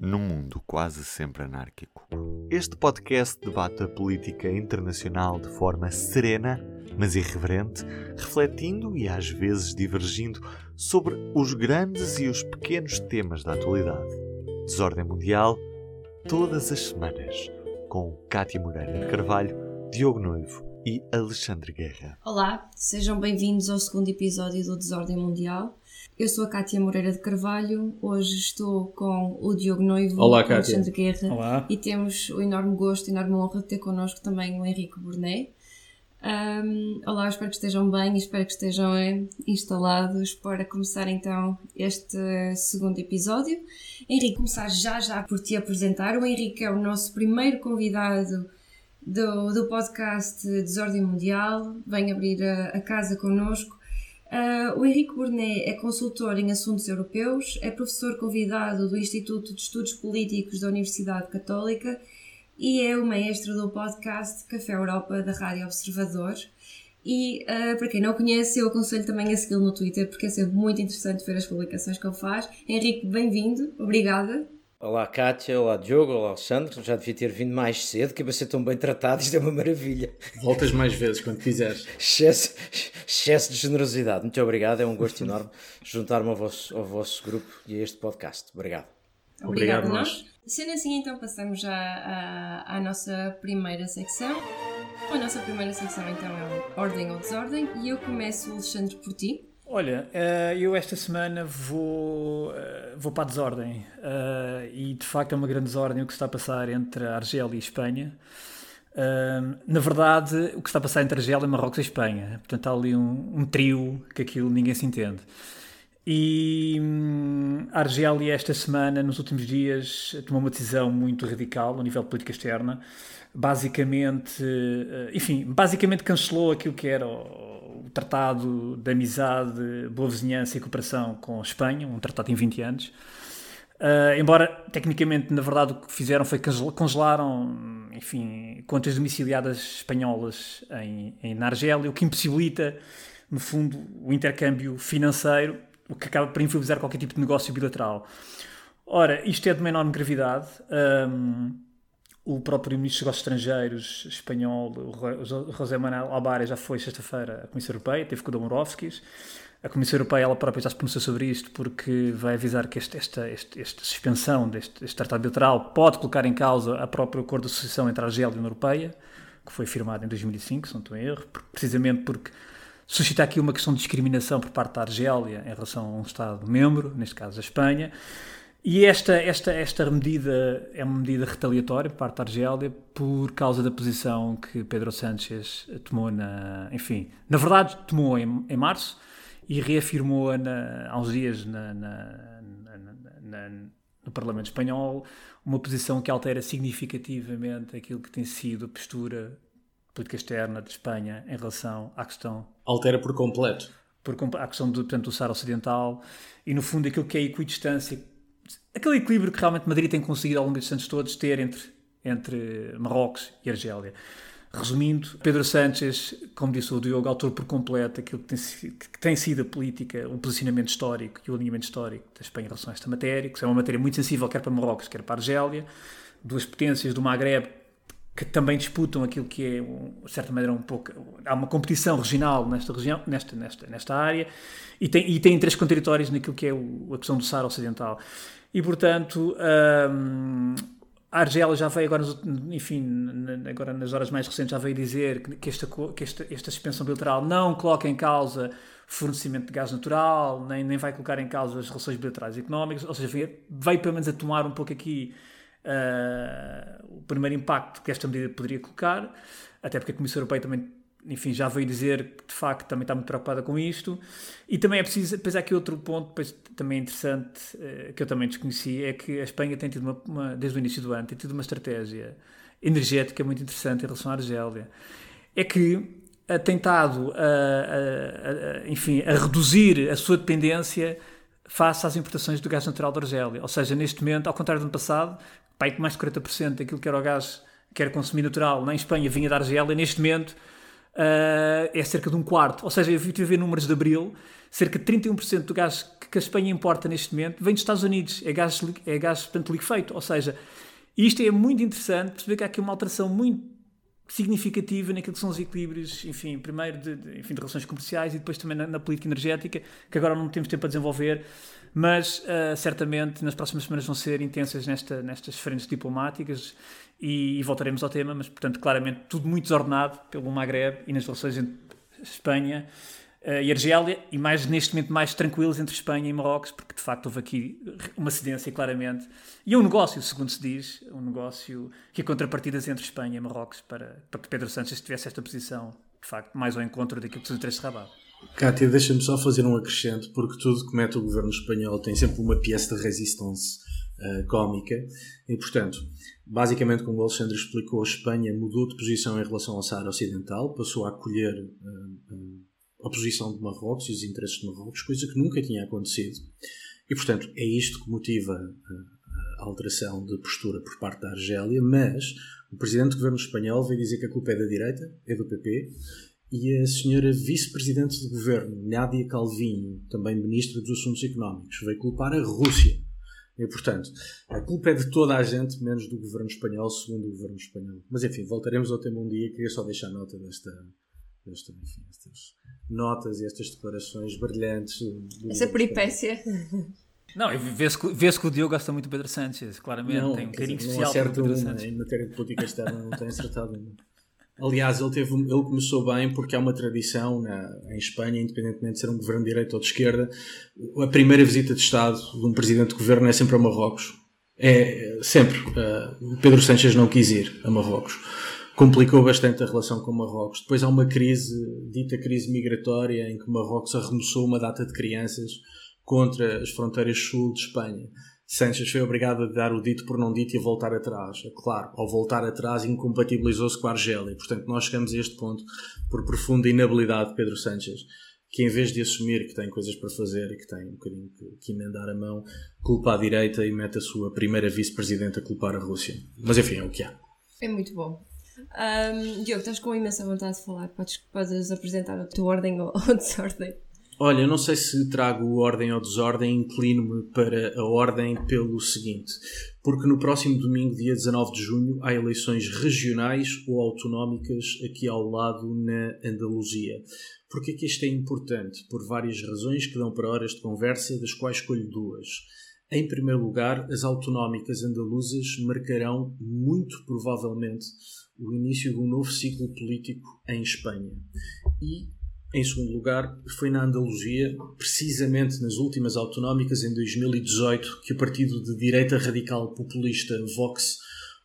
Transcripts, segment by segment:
num mundo quase sempre anárquico. Este podcast debate a política internacional de forma serena, mas irreverente, refletindo e às vezes divergindo sobre os grandes e os pequenos temas da atualidade. Desordem Mundial, todas as semanas, com Cátia Moreira de Carvalho, Diogo Noivo e Alexandre Guerra. Olá, sejam bem-vindos ao segundo episódio do Desordem Mundial. Eu sou a Cátia Moreira de Carvalho, hoje estou com o Diogo Noivo Olá, e o Cátia. Alexandre Guerra Olá. e temos o enorme gosto e enorme honra de ter connosco também o Henrique Burnet. Ahm, olá, espero que estejam bem e espero que estejam eh, instalados para começar então este segundo episódio. Henrique, começar já já por te apresentar. O Henrique é o nosso primeiro convidado do, do podcast Desordem Mundial, vem abrir a, a casa connosco. Ah, o Henrique Burnet é consultor em assuntos europeus, é professor convidado do Instituto de Estudos Políticos da Universidade Católica e é o maestro do podcast Café Europa da Rádio Observador. E ah, para quem não conhece, eu aconselho também a segui-lo no Twitter porque é sempre muito interessante ver as publicações que ele faz. Henrique, bem-vindo, obrigada. Olá Kátia, olá Diogo, olá Alexandre. Já devia ter vindo mais cedo, que é para ser tão bem tratado, isto é uma maravilha. Voltas mais vezes quando quiseres. Excesso, excesso de generosidade. Muito obrigado, é um gosto enorme juntar-me ao vosso, ao vosso grupo e a este podcast. Obrigado. Obrigado, a nós. Sendo assim, então passamos já à, à nossa primeira secção. A nossa primeira secção então é Ordem ou Desordem e eu começo, Alexandre, por ti. Olha, eh, eu esta semana vou, eh, vou para a desordem eh, e de facto é uma grande desordem o que está a passar entre a Argélia e a Espanha. Eh, Na verdade, o que está a passar entre a Argélia, Marrocos e Espanha. Portanto, há ali um, um trio que aquilo ninguém se entende. E hum, a Argélia, esta semana, nos últimos dias, tomou uma decisão muito radical no nível de política externa. Basicamente, enfim, basicamente cancelou aquilo que era Tratado de Amizade, Boa Vizinhança e Cooperação com a Espanha, um tratado em 20 anos. Uh, embora, tecnicamente, na verdade, o que fizeram foi congelaram, enfim, contas domiciliadas espanholas em, em, na Argélia, o que impossibilita, no fundo, o intercâmbio financeiro, o que acaba por inviabilizar qualquer tipo de negócio bilateral. Ora, isto é de uma enorme gravidade. Um, o próprio Ministro dos Estrangeiros espanhol, o José Manuel Albares, já foi sexta-feira à Comissão Europeia, teve com o Dombrovskis. A Comissão Europeia ela própria já se pronunciou sobre isto porque vai avisar que este- esta, este- esta suspensão deste, deste tratado bilateral pode colocar em causa a própria acordo de associação entre a Argélia e a União Europeia, que foi firmado em 2005, se não estou em erro, precisamente porque suscita aqui uma questão de discriminação por parte da Argélia em relação a um Estado-membro, neste caso a Espanha. E esta, esta, esta medida é uma medida retaliatória por parte da Argélia por causa da posição que Pedro Sánchez tomou na. Enfim, na verdade, tomou em, em março e reafirmou-a na- há uns dias na- na- na- no Parlamento Espanhol, uma posição que altera significativamente aquilo que tem sido a postura política externa de Espanha em relação à questão Altera por completo. por à questão do, portanto, do Saara Ocidental e, no fundo, aquilo que é a equidistância, aquele equilíbrio que realmente Madrid tem conseguido ao longo destes anos todos ter entre, entre Marrocos e Argélia. Resumindo, Pedro Sánchez, como disse o Diogo, alterou por completo aquilo que tem, que tem sido a política, o posicionamento histórico e o alinhamento histórico da Espanha em relação a esta matéria, que é uma matéria muito sensível quer para Marrocos, quer para Argélia, duas potências do Maghreb que também disputam aquilo que é, de certa maneira, um pouco. Há uma competição regional nesta região, nesta, nesta, nesta área, e tem, e tem interesses contraditórios naquilo que é o, a questão do Saara Ocidental. E, portanto, hum, a Argélia já veio agora, enfim, agora nas horas mais recentes, já veio dizer que, esta, que esta, esta suspensão bilateral não coloca em causa fornecimento de gás natural, nem, nem vai colocar em causa as relações bilaterais económicas, ou seja, veio, veio pelo menos a tomar um pouco aqui ah, o primeiro impacto que esta medida poderia colocar, até porque a Comissão Europeia também, enfim, já veio dizer que de facto também está muito preocupada com isto. E também é preciso, depois há aqui outro ponto depois, também interessante, eh, que eu também desconheci, é que a Espanha tem tido, uma, uma- desde o início do ano, tem tido uma estratégia energética muito interessante em relação à Argélia. É que a tentado, a, a- a- enfim, a reduzir a sua dependência face às importações do gás natural da Argélia. Ou seja, neste momento, ao contrário do ano passado, pai, mais de 40% daquilo que era o gás que era consumido natural na Espanha vinha da Argélia, neste momento ah, é cerca de um quarto. Ou seja, eu estive a ver números de abril, cerca de 31% do gás que a Espanha importa neste momento vem dos Estados Unidos, é gás, é gás portanto, liquefeito. Ou seja, isto é muito interessante perceber que há aqui uma alteração muito significativa naquilo que são os equilíbrios, enfim, primeiro de, de, enfim, de relações comerciais e depois também na, na, política energética, que agora não temos tempo a desenvolver, mas uh, certamente nas próximas semanas vão ser intensas nesta, nestas frentes diplomáticas e, e, voltaremos ao tema, mas portanto claramente tudo muito desordenado pelo Maghreb e nas relações entre Espanha uh, e Argélia e mais neste momento mais tranquilos entre Espanha e Marrocos, porque de facto houve aqui uma cedência claramente e é um negócio, segundo se diz, um negócio que há contrapartidas entre Espanha e Marrocos para, para que Pedro Sánchez tivesse esta posição, de facto, mais ao encontro daquilo que interesses de Rabat. Cátia, deixa-me só fazer um acrescento, porque tudo que mete o governo espanhol tem sempre uma peça de resistência uh, cómica, e portanto, basicamente, como o Alexandre explicou, a Espanha mudou de posição em relação ao Saara Ocidental, passou a acolher uh, a posição de Marrocos e os interesses de Marrocos, coisa que nunca tinha acontecido. E, portanto, é isto que motiva a alteração de postura por parte da Argélia, mas o presidente do governo espanhol veio dizer que a culpa é da direita, é do PP, e a senhora vice-presidente do governo, Nádia Calvinho, também ministra dos Assuntos Económicos, veio culpar a Rússia. E, portanto, a culpa é de toda a gente, menos do governo espanhol, segundo o governo espanhol. Mas, enfim, voltaremos ao tema um dia. Queria só deixar nota desta, desta enfim, estas notas e estas declarações brilhantes. Essa peripécia. Não, vê-se que, vê que o Diogo gosta muito do Pedro Sánchez, claramente, não, tem um carinho dizer, especial não Pedro Sánchez. Em matéria de política externa não tem acertado uma. Aliás, ele, teve, ele começou bem porque há uma tradição na, em Espanha, independentemente de ser um governo de direita ou de esquerda, a primeira visita de Estado de um presidente de governo é sempre a Marrocos. É sempre. Uh, Pedro Sánchez não quis ir a Marrocos. Complicou bastante a relação com Marrocos. Depois há uma crise, dita crise migratória, em que Marrocos arremessou uma data de crianças contra as fronteiras sul de Espanha. Sanchez foi obrigado a dar o dito por não dito e a voltar atrás. É claro, ao voltar atrás incompatibilizou-se com a Argélia. Portanto, nós chegamos a este ponto por profunda inabilidade de Pedro Sanchez, que em vez de assumir que tem coisas para fazer e que tem um bocadinho que, que emendar a mão, culpa à direita e mete a sua primeira vice-presidente a culpar a Rússia. Mas enfim, é o que há. É muito bom. Um, Diogo, estás com imensa vontade de falar. Podes, podes apresentar a tua ordem ou, ou desordem. Olha, eu não sei se trago ordem ou desordem, inclino-me para a ordem pelo seguinte, porque no próximo domingo, dia 19 de junho, há eleições regionais ou autonómicas aqui ao lado na Andaluzia. Porque é que isto é importante? Por várias razões que dão para horas de conversa, das quais escolho duas. Em primeiro lugar, as autonómicas andaluzas marcarão, muito provavelmente, o início de um novo ciclo político em Espanha. E em segundo lugar, foi na Andaluzia, precisamente nas últimas autonómicas em 2018, que o partido de direita radical populista Vox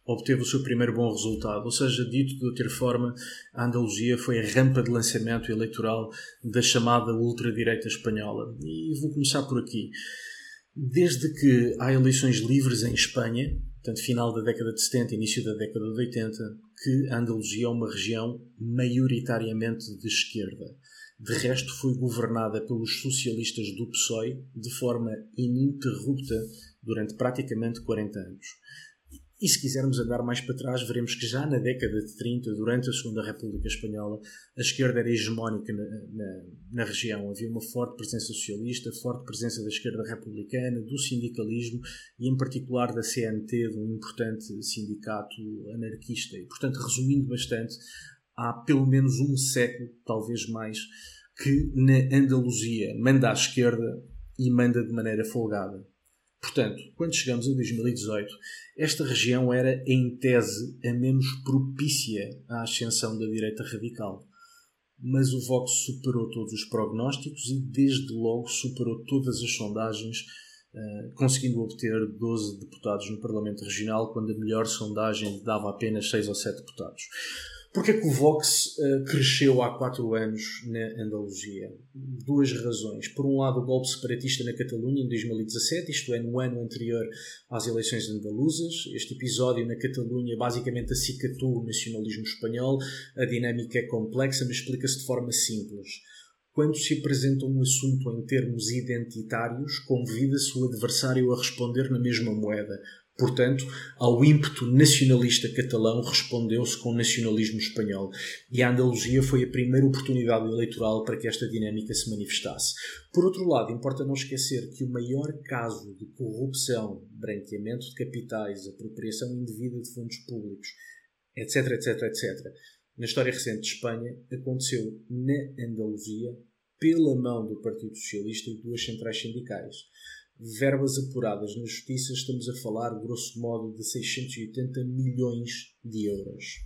obteve o seu primeiro bom resultado. Ou seja, dito de outra forma, a Andaluzia foi a rampa de lançamento eleitoral da chamada ultradireita espanhola. E vou começar por aqui. Desde que há eleições livres em Espanha, portanto, final da década de 70, início da década de 80, que a Andaluzia é uma região maioritariamente de esquerda. De resto, foi governada pelos socialistas do PSOE de forma ininterrupta durante praticamente 40 anos. E se quisermos andar mais para trás, veremos que já na década de 30, durante a Segunda República Espanhola, a esquerda era hegemónica na, na, na, região. Havia uma forte presença socialista, forte presença da esquerda republicana, do sindicalismo e, em particular, da CNT, de um importante sindicato anarquista. E, portanto, resumindo bastante, há pelo menos um século, talvez mais, que na Andaluzia manda à esquerda e manda de maneira folgada. Portanto, quando chegamos a 2018, esta região era, em tese, a menos propícia à ascensão da direita radical. Mas o Vox superou todos os prognósticos e, desde logo, superou todas as sondagens, uh, conseguindo obter 12 deputados no Parlamento Regional, quando a melhor sondagem dava apenas 6 ou 7 deputados. Porquê que o Vox uh, cresceu há quatro anos na Andaluzia? Duas razões. Por um lado, o golpe separatista na Catalunha em 2017, isto é, no ano anterior às eleições andaluzas. Este episódio na Catalunha basicamente acicatou o nacionalismo espanhol. A dinâmica é complexa, mas explica-se de forma simples. quando se apresenta um assunto em termos identitários, convida-se o adversário a responder na mesma moeda. Portanto, ao ímpeto nacionalista catalão respondeu-se com o nacionalismo espanhol, e a Andaluzia foi a primeira oportunidade eleitoral para que esta dinâmica se manifestasse. Por outro lado, importa não esquecer que o maior caso de corrupção, branqueamento de capitais, apropriação indevida de fundos públicos, etc, etc, etc, na história recente de Espanha, aconteceu na Andaluzia pela mão do Partido Socialista e duas centrais sindicais. Verbas apuradas na Justiça, estamos a falar, grosso modo, de 680 milhões de euros.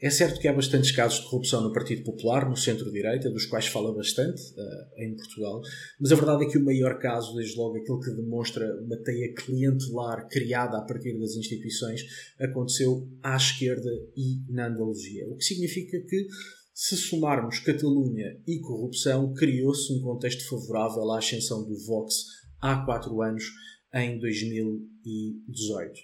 É certo que há bastantes casos de corrupção no Partido Popular, no centro-direita, dos quais fala bastante uh, em Portugal, mas a verdade é que o maior caso, desde logo aquele que demonstra uma teia clientelar criada a partir das instituições, aconteceu à esquerda e na Andaluzia. O que significa que, se somarmos Catalunha e corrupção, criou-se um contexto favorável à ascensão do Vox há quatro anos, em 2018.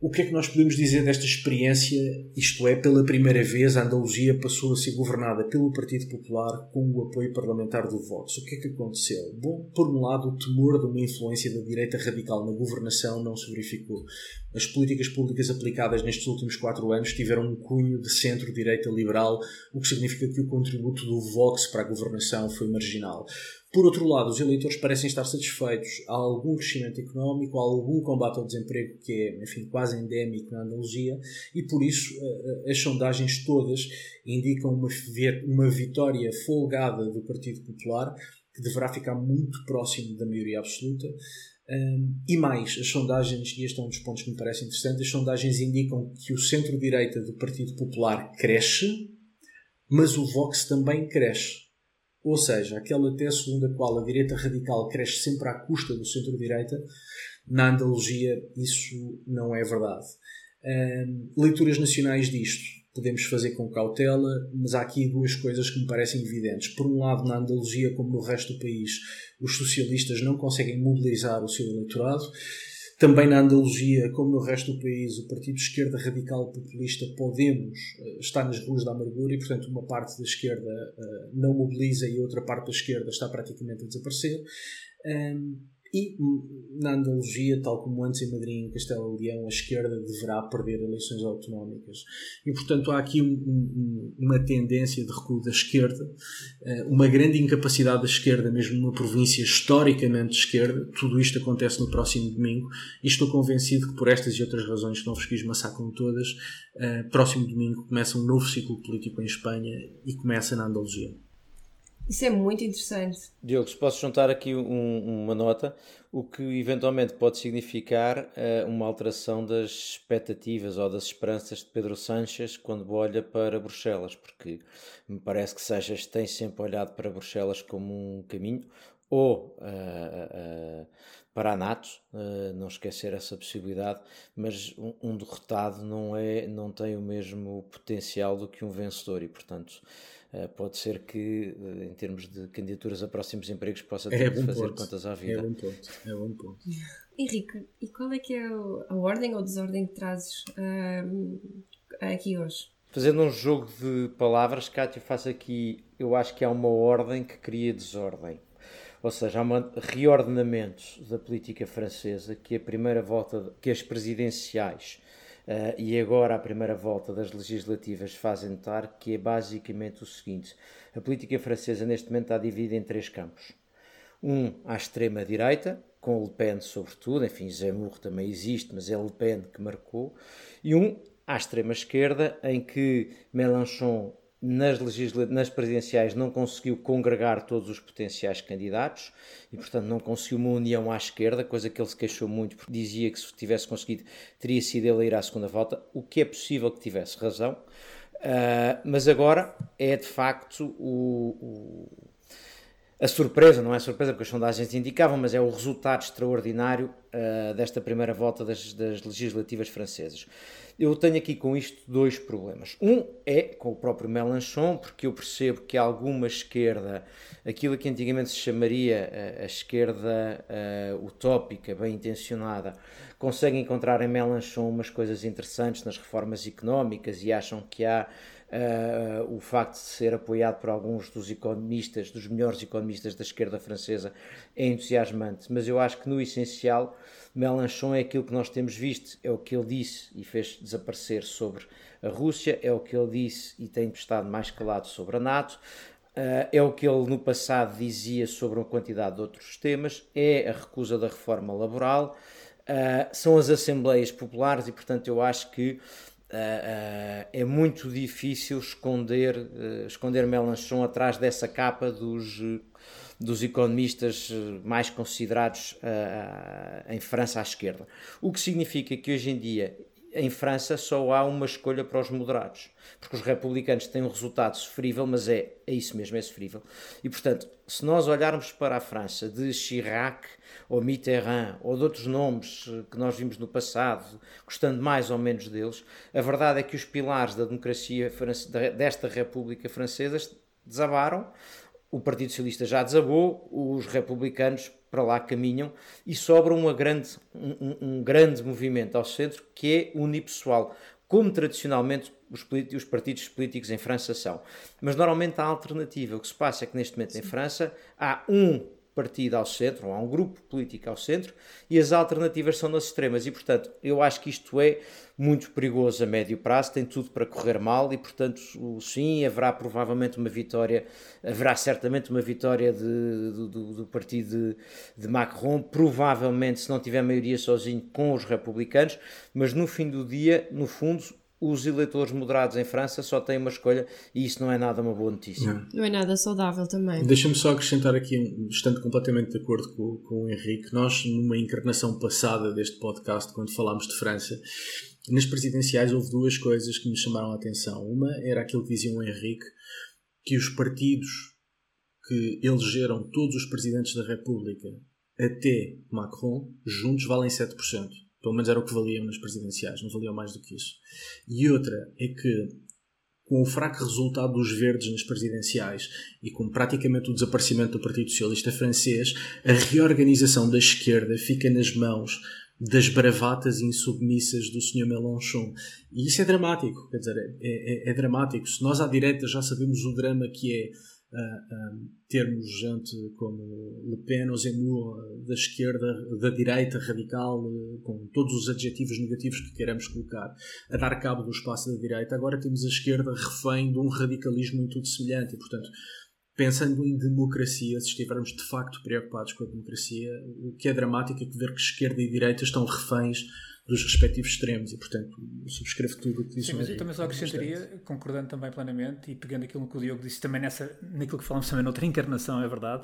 O que é que nós podemos dizer desta experiência? Isto é, pela primeira vez a Andaluzia passou a ser governada pelo Partido Popular com o apoio parlamentar do Vox. O que é que aconteceu? Bom, por um lado, o temor de uma influência da direita radical na governação não se verificou. As políticas públicas aplicadas nestes últimos quatro anos tiveram um cunho de centro-direita liberal, o que significa que o contributo do Vox para a governação foi marginal. Por outro lado, os eleitores parecem estar satisfeitos. Há algum crescimento económico, há algum combate ao desemprego que é, enfim, quase endémico na Andaluzia e por isso eh, eh, as sondagens todas indicam uma, uma vitória folgada do Partido Popular que deverá ficar muito próximo da maioria absoluta. E mais, as sondagens, e este é um dos pontos que me parece interessante, as sondagens indicam que o centro-direita do Partido Popular cresce, mas o Vox também cresce. Ou seja, aquela tese segundo a qual a direita radical cresce sempre à custa do centro-direita, na Andaluzia isso não é verdade. leituras nacionais disto podemos fazer com cautela, mas há aqui duas coisas que me parecem evidentes. Por um lado, na Andaluzia, como no resto do país, os socialistas não conseguem mobilizar o seu eleitorado também na Andaluzia, como no resto do país, o partido de esquerda radical populista Podemos eh, está nas ruas da amargura e, portanto, uma parte da esquerda eh, não mobiliza e outra parte da esquerda está praticamente a desaparecer. E na Andaluzia, tal como antes em Madrid em Castelo Leão, a esquerda deverá perder eleições autonómicas. E, portanto, há aqui um, um, uma tendência de recuo da esquerda, eh, uma grande incapacidade da esquerda, mesmo numa província historicamente de esquerda. Tudo isto acontece no próximo domingo e estou convencido que, por estas e outras razões que não vos quis com todas, uh, próximo domingo começa um novo ciclo político em Espanha e começa na Andaluzia. Isso é muito interessante. Diogo, se posso juntar aqui um, uma nota, o que eventualmente pode significar uh, uma alteração das expectativas ou das esperanças de Pedro Sanches quando olha para Bruxelas, porque me parece que Sanches tem sempre olhado para Bruxelas como um caminho, ou uh, uh, para a NATO, não esquecer essa possibilidade, mas um, um derrotado não, é, não tem o mesmo potencial do que um vencedor e, portanto, pode ser que, eh, em termos de candidaturas a próximos empregos, possa ter é de fazer ponto. contas à vida. É bom ponto. É bom ponto. Henrique, e qual é que é a ordem ou desordem que trazes uh, aqui hoje? Fazendo um jogo de palavras, Cátia, faço aqui, eu acho que há uma ordem que cria desordem. Ou seja, há um reordenamento da política francesa que a primeira volta, que as presidenciais Uh, e agora a primeira volta das legislativas fazem notar que é basicamente o seguinte: a política francesa neste momento está dividida em três campos. Um à extrema-direita, com Le Pen sobretudo, enfim, Zemmour também existe, mas é Le Pen que marcou, e um à extrema-esquerda, em que Mélenchon nas, legisla... nas presidenciais não conseguiu congregar todos os potenciais candidatos e, portanto, não conseguiu uma união à esquerda, coisa que ele se queixou muito, porque dizia que se tivesse conseguido teria sido ele a ir à segunda volta, o que é possível que tivesse razão. Uh, mas agora é de facto o, o, a surpresa, não é surpresa porque as sondagens indicavam, mas é o resultado extraordinário uh, desta primeira volta das, das legislativas francesas. Eu tenho aqui com isto dois problemas. Um é com o próprio Mélenchon, porque eu percebo que alguma esquerda, aquilo que antigamente se chamaria a, a esquerda uh, utópica, bem intencionada, consegue encontrar em Mélenchon umas coisas interessantes nas reformas económicas e acham que há uh, o facto de ser apoiado por alguns dos economistas, dos melhores economistas da esquerda francesa, é entusiasmante, mas eu acho que no essencial Mélenchon é aquilo que nós temos visto, é o que ele disse e fez desaparecer sobre a Rússia, é o que ele disse e tem estado mais calado sobre a NATO, Uh, é o que ele no passado dizia sobre uma quantidade de outros temas, é a recusa da reforma laboral, uh, são as assembleias populares e, portanto, eu acho que é muito difícil esconder, esconder Melanchon atrás dessa capa dos, dos economistas mais considerados em França à esquerda. O que significa que hoje em dia em França só há uma escolha para os moderados, porque os republicanos têm um resultado sofrível, mas é, é isso mesmo, é sofrível. E portanto, se nós olharmos para a França de Chirac ou Mitterrand ou de outros nomes eh, que nós vimos no passado, gostando mais ou menos deles, a verdade é que os pilares da democracia desta República Francesa desabaram. O Partido Socialista já desabou, os republicanos para lá caminham e sobra uma grande, um, um grande movimento ao centro que é unipessoal, como tradicionalmente os, os, partidos políticos em França são. Mas normalmente há alternativa. O que se passa é que neste momento Sim. em França há um partido ao centro, ou há um grupo político ao centro, e as alternativas são nas extremas. E, portanto, eu acho que isto é muito perigoso a médio prazo, tem tudo para correr mal, e, portanto, sim, haverá provavelmente uma vitória, haverá certamente uma vitória de, do, do, partido de, de Macron, provavelmente, se não tiver maioria sozinho, com os republicanos, mas no fim do dia, no fundo, os eleitores moderados em França só têm uma escolha e isso não é nada uma boa notícia. Não, não é nada saudável também. Deixa-me só acrescentar aqui, estando completamente de acordo com, com o Henrique, nós, numa encarnação passada deste podcast, quando falámos de França, nas presidenciais houve duas coisas que me chamaram a atenção. Uma era aquilo que dizia o Henrique, que os partidos que elegeram todos os presidentes da República até Macron, juntos valem 7%. Pelo menos era o que valiam nas presidenciais, não valiam mais do que isso. E outra é que, com o fraco resultado dos verdes nas presidenciais e com praticamente o desaparecimento do Partido Socialista francês, a reorganização da esquerda fica nas mãos das bravatas insubmissas do Sr. Mélenchon. E isso é dramático, quer dizer, é, é, é dramático. Se nós à direita já sabemos o drama que é uh, termos gente como Le Pen ou Zemmour uh, da esquerda, da direita radical, com todos os adjetivos negativos que queremos colocar, a dar cabo do espaço da direita. Agora temos a esquerda refém de um radicalismo muito semelhante e, portanto, pensando em democracia, se estivermos de facto preocupados com a democracia, o que é dramático é ver que esquerda e direita estão reféns dos respectivos extremos e, portanto, subscrevo tudo o que disse Sim, mas eu também só acrescentaria, concordando também plenamente e pegando aquilo que o Diogo disse também nessa, naquilo que falamos também noutra encarnação, é verdade.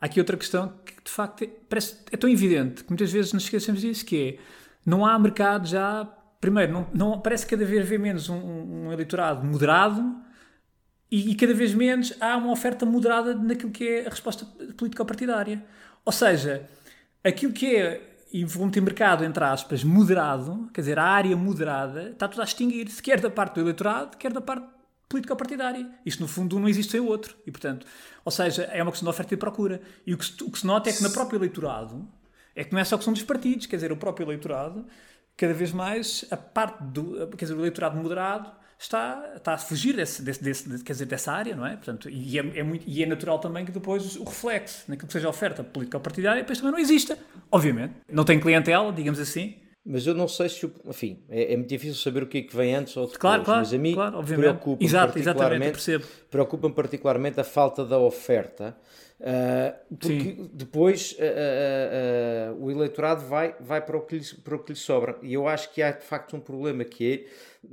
Há aqui outra questão que, de facto, é, parece, é tão evidente que muitas vezes nos esquecemos disso, que é, não há mercado já, primeiro, não, não parece cada vez haver menos um, um eleitorado moderado e, e, cada vez menos há uma oferta moderada naquilo que é a resposta político-partidária. Ou seja, aquilo que é e vou meter mercado, entre aspas, moderado, quer dizer, a área moderada, está tudo a extinguir-se, quer da parte do eleitorado, quer da parte político-partidária. Isto, no fundo, não existe sem o outro. E, portanto, ou seja, é uma questão de oferta e procura. E o que, se, o que se nota é que no próprio eleitorado, é que não é só questão dos partidos, quer dizer, o próprio eleitorado, cada vez mais, a parte do, quer dizer, o eleitorado moderado, está, está a fugir desse, desse, desse, quer dizer, dessa área, não é? Portanto, e, é, é muito, e é natural também que depois o reflexo naquilo que seja a oferta política ou partidária depois também não exista, obviamente. Não tem clientela, digamos assim. Mas eu não sei se, enfim, é, é muito difícil saber o que é que vem antes ou depois, claro, claro, mas a mim claro, preocupa-me Exato, particularmente, preocupa particularmente a falta da oferta, uh, porque Sim. depois uh, uh, o eleitorado vai, vai para, o que lhe, para o que lhe sobra. E eu acho que há de facto um problema que é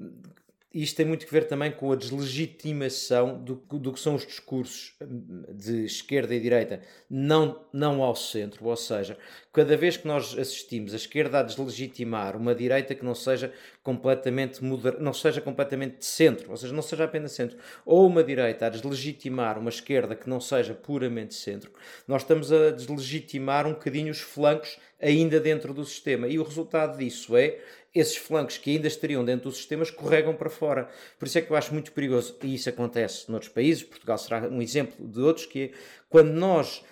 isto tem muito a ver também com a deslegitimação do, do que são os discursos hum, de esquerda e direita, não, não ao centro. Ou seja, cada vez que nós assistimos a esquerda a deslegitimar uma direita que não seja completamente moder... não seja completamente de centro, ou seja, não seja apenas centro, ou uma direita a deslegitimar uma esquerda que não seja puramente centro, nós estamos a deslegitimar um bocadinho os flancos ainda dentro do sistema. E o resultado disso é esses flancos que ainda estariam dentro do sistema escorregam para fora. Por isso é que eu acho muito perigoso, e isso acontece noutros países, Portugal será um exemplo de outros, que é quando nós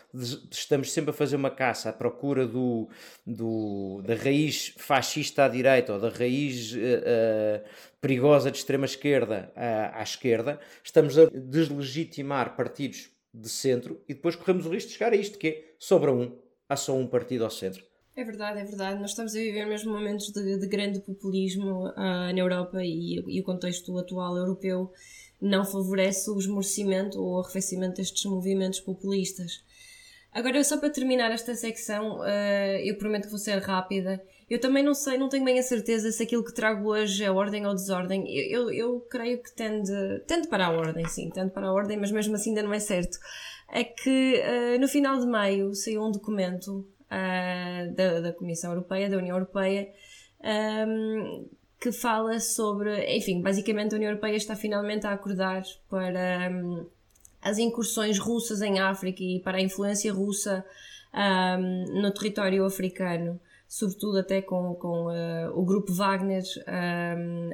estamos sempre a fazer uma caça à procura do, do da raiz fascista à direita ou da raiz uh, uh, perigosa de extrema esquerda à, à esquerda, estamos a deslegitimar partidos de centro e depois corremos o risco de chegar a isto, que é sobra um, há só um partido ao centro. É verdade, é verdade. Nós estamos a viver mesmo momentos de, de grande populismo uh, na Europa e, e, o contexto atual europeu não favorece o esmorecimento ou o arrefecimento destes movimentos populistas. Agora, só para terminar esta secção, uh, eu prometo que vou ser rápida. Eu também não sei, não tenho bem a certeza se aquilo que trago hoje é ordem ou desordem. Eu, eu, eu creio que tende, tende para a ordem, sim, tende para a ordem, mas mesmo assim ainda não é certo. É que uh, no final de maio saiu um documento uh, da, da Comissão Europeia, da União Europeia, um, que fala sobre, enfim, basicamente a União Europeia está finalmente a acordar para um, as incursões russas em África e para a influência russa um, no território africano, sobretudo até com, com uh, o grupo Wagner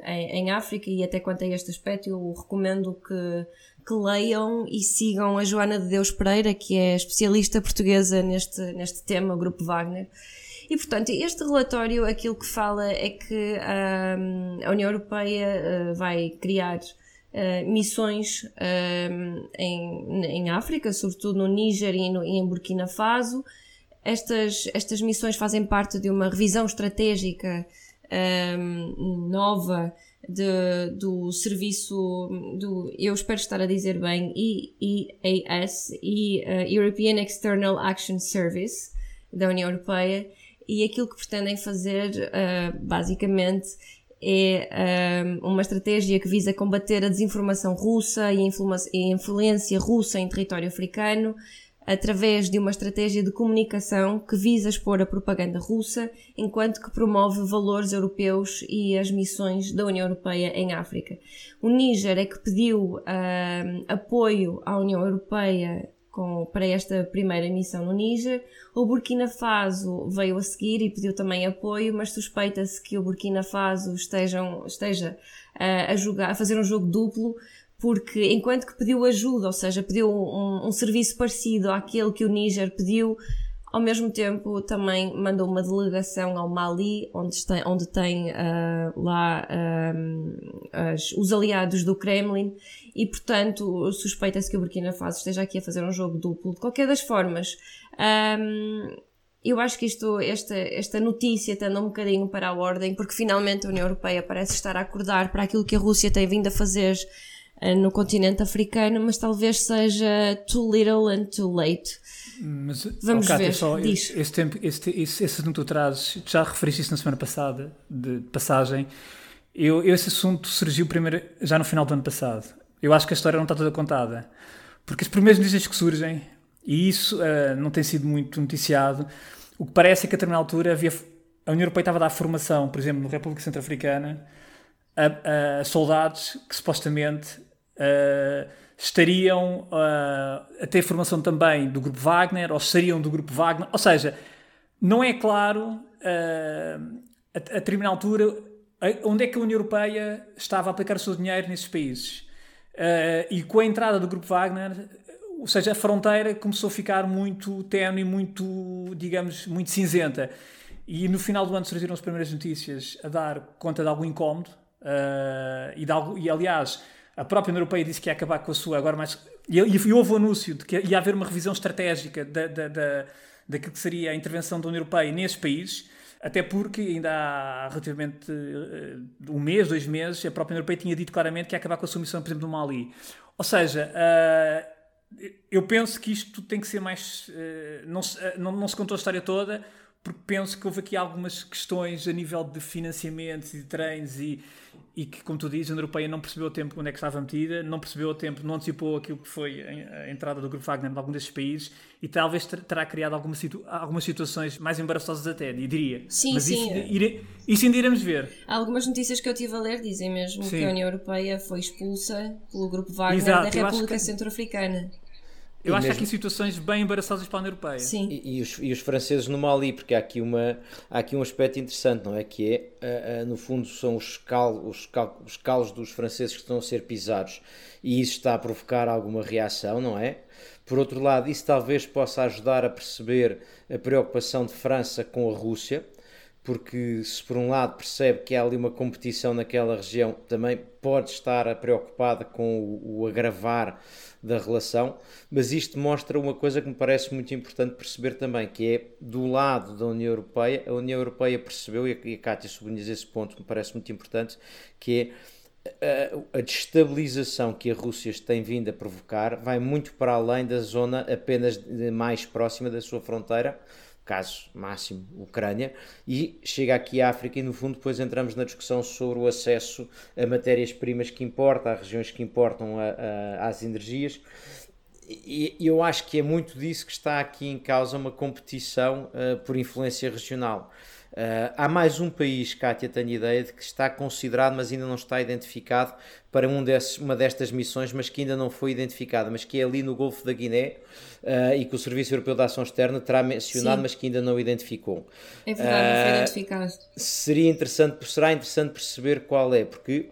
em, em, África e até quanto a este aspecto eu recomendo que que leiam e sigam a Joana de Deus Pereira, que é especialista portuguesa neste, neste tema, o Grupo Wagner. E, portanto, este relatório, aquilo que fala é que um, a União Europeia uh, vai criar uh, missões um, em, em África, sobretudo no Níger e, no, e em Burkina Faso. Estas, estas missões fazem parte de uma revisão estratégica um, nova de, do serviço do, eu espero estar a dizer bem, EEAS, e, uh, European External Action Service da União Europeia, e aquilo que pretendem fazer, uh, basicamente, é um, uma estratégia que visa combater a desinformação russa e a influência russa em território africano, através de uma estratégia de comunicação que visa expor a propaganda russa, enquanto que promove valores europeus e as missões da União Europeia em África. O Níger é que pediu uh, apoio à União Europeia com, para esta primeira missão no Níger. O Burkina Faso veio a seguir e pediu também apoio, mas suspeita-se que o Burkina Faso estejam, esteja uh, a, jogar, a fazer um jogo duplo, porque enquanto que pediu ajuda, ou seja, pediu um, um, serviço parecido àquele que o Níger pediu, ao mesmo tempo também mandou uma delegação ao Mali, onde tem, onde tem uh, lá um, as, os aliados do Kremlin, e portanto suspeita-se que o Burkina Faso esteja aqui a fazer um jogo duplo. De qualquer das formas, um, eu acho que isto, esta, esta notícia tende um bocadinho para a ordem, porque finalmente a União Europeia parece estar a acordar para aquilo que a Rússia tem vindo a fazer no continente africano, mas talvez seja too little and too late. Mas, Vamos oh, Cátia, ver, só diz. Esse, tempo, esse, esse, esse assunto que tu trazes, já referiste isso na semana passada, de passagem, eu, esse assunto surgiu primeiro, já no final do ano passado. Eu acho que a história não está toda contada. Porque as primeiras notícias que surgem, e isso uh, não tem sido muito noticiado, o que parece é que a determinada altura havia, a União Europeia estava a dar formação, por exemplo, na República Centro-Africana, a, a soldados que supostamente uh, estariam uh, a ter formação também do grupo Wagner ou seriam do grupo Wagner. Ou seja, não é claro uh, a, a determinada altura onde é que a União Europeia estava a aplicar o seu dinheiro nesses países. Uh, e com a entrada do grupo Wagner, ou seja, a fronteira começou a ficar muito tenue, muito, digamos, muito cinzenta. E no final do ano surgiram as primeiras notícias a dar conta de algum incómodo. Uh, e, de algo, e aliás, a própria União Europeia disse que ia acabar com a sua, agora mais. E, e houve o anúncio de que ia haver uma revisão estratégica da, da, da, daquilo que seria a intervenção da União Europeia nesses países, até porque ainda há relativamente uh, um mês, dois meses, a própria União Europeia tinha dito claramente que ia acabar com a sua missão, por exemplo, no Mali. Ou seja, uh, eu penso que isto tem que ser mais. Uh, não, se, não, não se contou a história toda, porque penso que houve aqui algumas questões a nível de financiamentos e de treinos e e que, como tu dizes, a União Europeia não percebeu o tempo onde é que estava metida, não percebeu o tempo, não antecipou aquilo que foi a entrada do Grupo Wagner em algum desses países e talvez terá criado alguma situ algumas situações mais embaraçosas até, diria. Sim, Mas sim. Isso, ire isso ainda iremos ver. Algumas notícias que eu tive a ler dizem mesmo sim. que a União Europeia foi expulsa pelo Grupo Wagner Exato, da República que... Centro-Africana. Eu e acho mesmo... que há aqui situações bem embaraçosas para a União Europeia. Sim. E, e, os, e os franceses no Mali, porque há aqui, uma, há aqui um aspecto interessante, não é? Que é, uh, uh, no fundo, são os, cal, os, cal, os calos dos franceses que estão a ser pisados e isso está a provocar alguma reação, não é? Por outro lado, isso talvez possa ajudar a perceber a preocupação de França com a Rússia, porque se por um lado percebe que há ali uma competição naquela região, também pode estar preocupada com o, o agravar da relação, mas isto mostra uma coisa que me parece muito importante perceber também, que é do lado da União Europeia, a União Europeia percebeu, e a Cátia sublinha esse ponto me parece muito importante, que é a, a destabilização que a Rússia tem vindo a provocar vai muito para além da zona apenas mais próxima da sua fronteira, caso máximo Ucrânia, e chega aqui à África e no fundo depois entramos na discussão sobre o acesso a matérias-primas que importam, a regiões que importam a, a, às energias. E eu acho que é muito disso que está aqui em causa uma competição uh, por influência regional. Uh, há mais um país, Kátia, tenho ideia, de que está considerado, mas ainda não está identificado para um desses, uma destas missões, mas que ainda não foi identificada, mas que é ali no Golfo da Guiné uh, e que o Serviço Europeu de Ação Externa terá mencionado, Sim. mas que ainda não identificou. É verdade, não foi identificado. Seria interessante, será interessante perceber qual é, porque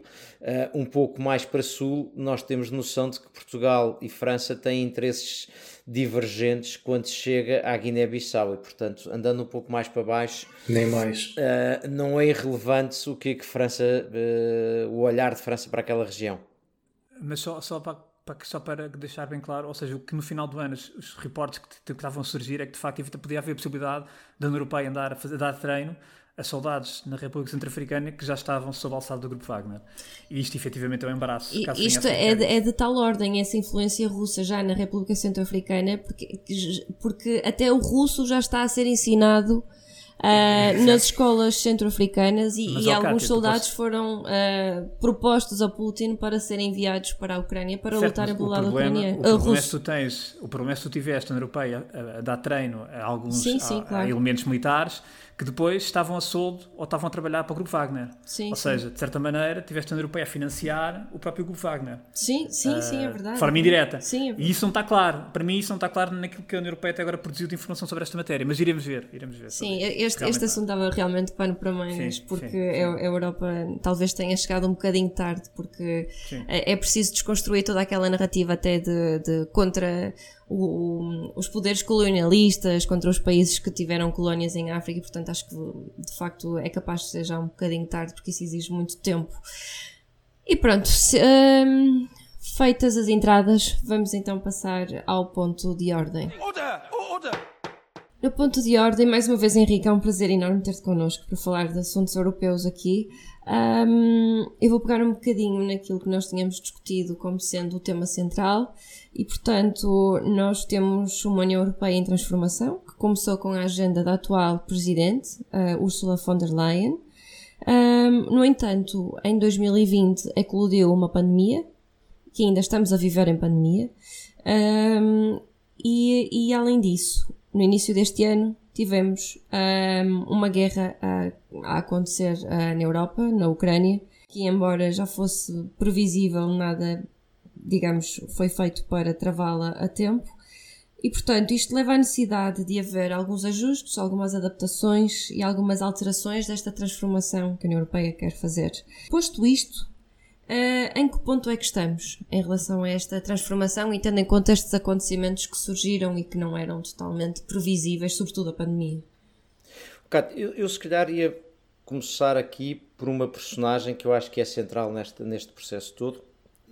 um pouco mais para sul nós temos noção de que Portugal e França têm interesses divergentes quando se chega à Guiné-Bissau e, portanto, andando um pouco mais para baixo, nem mais. Uh, não é irrelevante o que é que França, uh, o olhar de França para aquela região. Mas só, só para para, só para deixar bem claro, ou seja, o que no final do ano os, os reportes que, que, estavam a surgir é que de facto podia haver a possibilidade da União Europeia andar a, fazer, a dar treino a soldados na República Centro-Africana que já estavam sob alçado do Grupo Wagner. E isto efetivamente é um embaraço. E, isto é de, é de, tal ordem, essa influência russa já na República Centro-Africana, porque, porque até o russo já está a ser ensinado uh, nas escolas centro-africanas e, e alguns soldados foram uh, propostos a Putin para serem enviados para a Ucrânia para certo, lutarem pelo lado ucraniano. O problema, é que tu tens, o problema é que tu tiveste na Europeia a, a dar treino a alguns sim, sim, a, claro. a elementos militares que depois estavam a soldo ou estavam a trabalhar para o Grupo Wagner. Sim, ou sim. seja, de certa maneira, tiveste a União Europeia a financiar o próprio Grupo Wagner. Sim, sim, uh, sim, é verdade. De forma indireta. Sim, é e isso não está claro. Para mim, isso não está claro naquilo que a União Europeia até agora produziu de informação sobre esta matéria. Mas iremos ver. Iremos ver sim, este, este assunto dava realmente pano para mangas, porque sim, sim. A, Europa talvez tenha chegado um bocadinho tarde, porque é, é preciso desconstruir toda aquela narrativa até de, de contra o, os poderes colonialistas contra os países que tiveram colónias em África, e portanto acho que de facto é capaz de ser já um bocadinho tarde, porque isso exige muito tempo. E pronto, se, um, feitas as entradas, vamos então passar ao ponto de ordem. Order! Order! No ponto de ordem, mais uma vez, Henrique, é um prazer enorme ter-te connosco para falar de assuntos europeus aqui. Um, eu vou pegar um bocadinho naquilo que nós tínhamos discutido como sendo o tema central e, portanto, nós temos uma União Europeia em transformação, que começou com a agenda da atual presidente, uh, Ursula von der Leyen. Um, no entanto, em 2020 eclodiu uma pandemia, que ainda estamos a viver em pandemia, um, e, e além disso, no início deste ano tivemos um, uma guerra a, a acontecer uh, na Europa, na Ucrânia, que embora já fosse previsível, nada, digamos, foi feito para travá-la a tempo. E, portanto, isto leva à necessidade de haver alguns ajustes, algumas adaptações e algumas alterações desta transformação que a União Europeia quer fazer. Posto isto, Uh, em que ponto é que estamos em relação a esta transformação e tendo em conta estes acontecimentos que surgiram e que não eram totalmente previsíveis, sobretudo a pandemia? Cátia, eu, eu se calhar ia começar aqui por uma personagem que eu acho que é central neste, neste processo todo,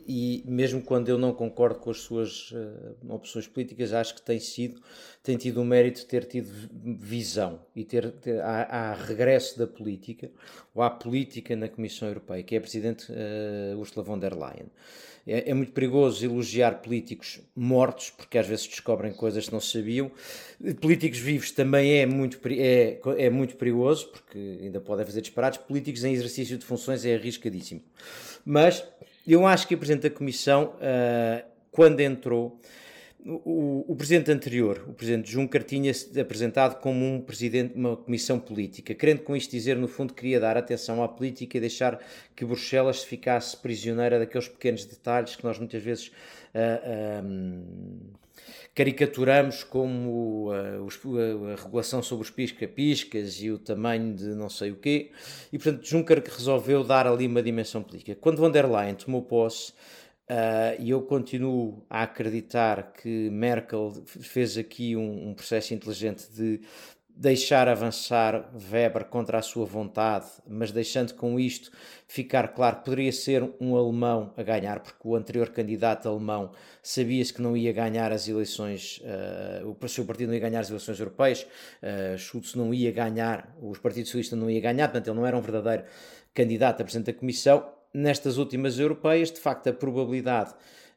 e mesmo quando eu não concordo com as suas uh, opções políticas, acho que tem sido, tem tido o mérito de ter tido visão e ter, ter há, há, regresso da política, ou há política na Comissão Europeia, que é a Presidente uh, Ursula von der Leyen. É, é, muito perigoso elogiar políticos mortos, porque às vezes descobrem coisas que não sabiam. Políticos vivos também é muito, é, é muito perigoso, porque ainda podem fazer disparados. Políticos em exercício de funções é arriscadíssimo. Mas eu acho que o Presidente da Comissão, uh, quando entrou, o, o, presidente anterior, o presidente Juncker, tinha-se apresentado como um presidente uma comissão política, querendo com isto dizer, no fundo, queria dar atenção à política e deixar que Bruxelas ficasse prisioneira daqueles pequenos detalhes que nós muitas vezes uh, ah, um, caricaturamos como uh, os, a regulação sobre os pisca-piscas e o tamanho de não sei o quê, e portanto Juncker resolveu dar ali uma dimensão política. Quando von der Leyen tomou posse, Uh, e eu continuo a acreditar que Merkel fez aqui um, um, processo inteligente de deixar avançar Weber contra a sua vontade, mas deixando com isto ficar claro que poderia ser um alemão a ganhar, porque o anterior candidato alemão sabia-se que não ia ganhar as eleições, uh, o seu partido não ia ganhar as eleições europeias, uh, não ia ganhar, os partidos socialistas não ia ganhar, portanto ele não era um verdadeiro candidato a presidente da Comissão, nestas últimas europeias, de facto, a probabilidade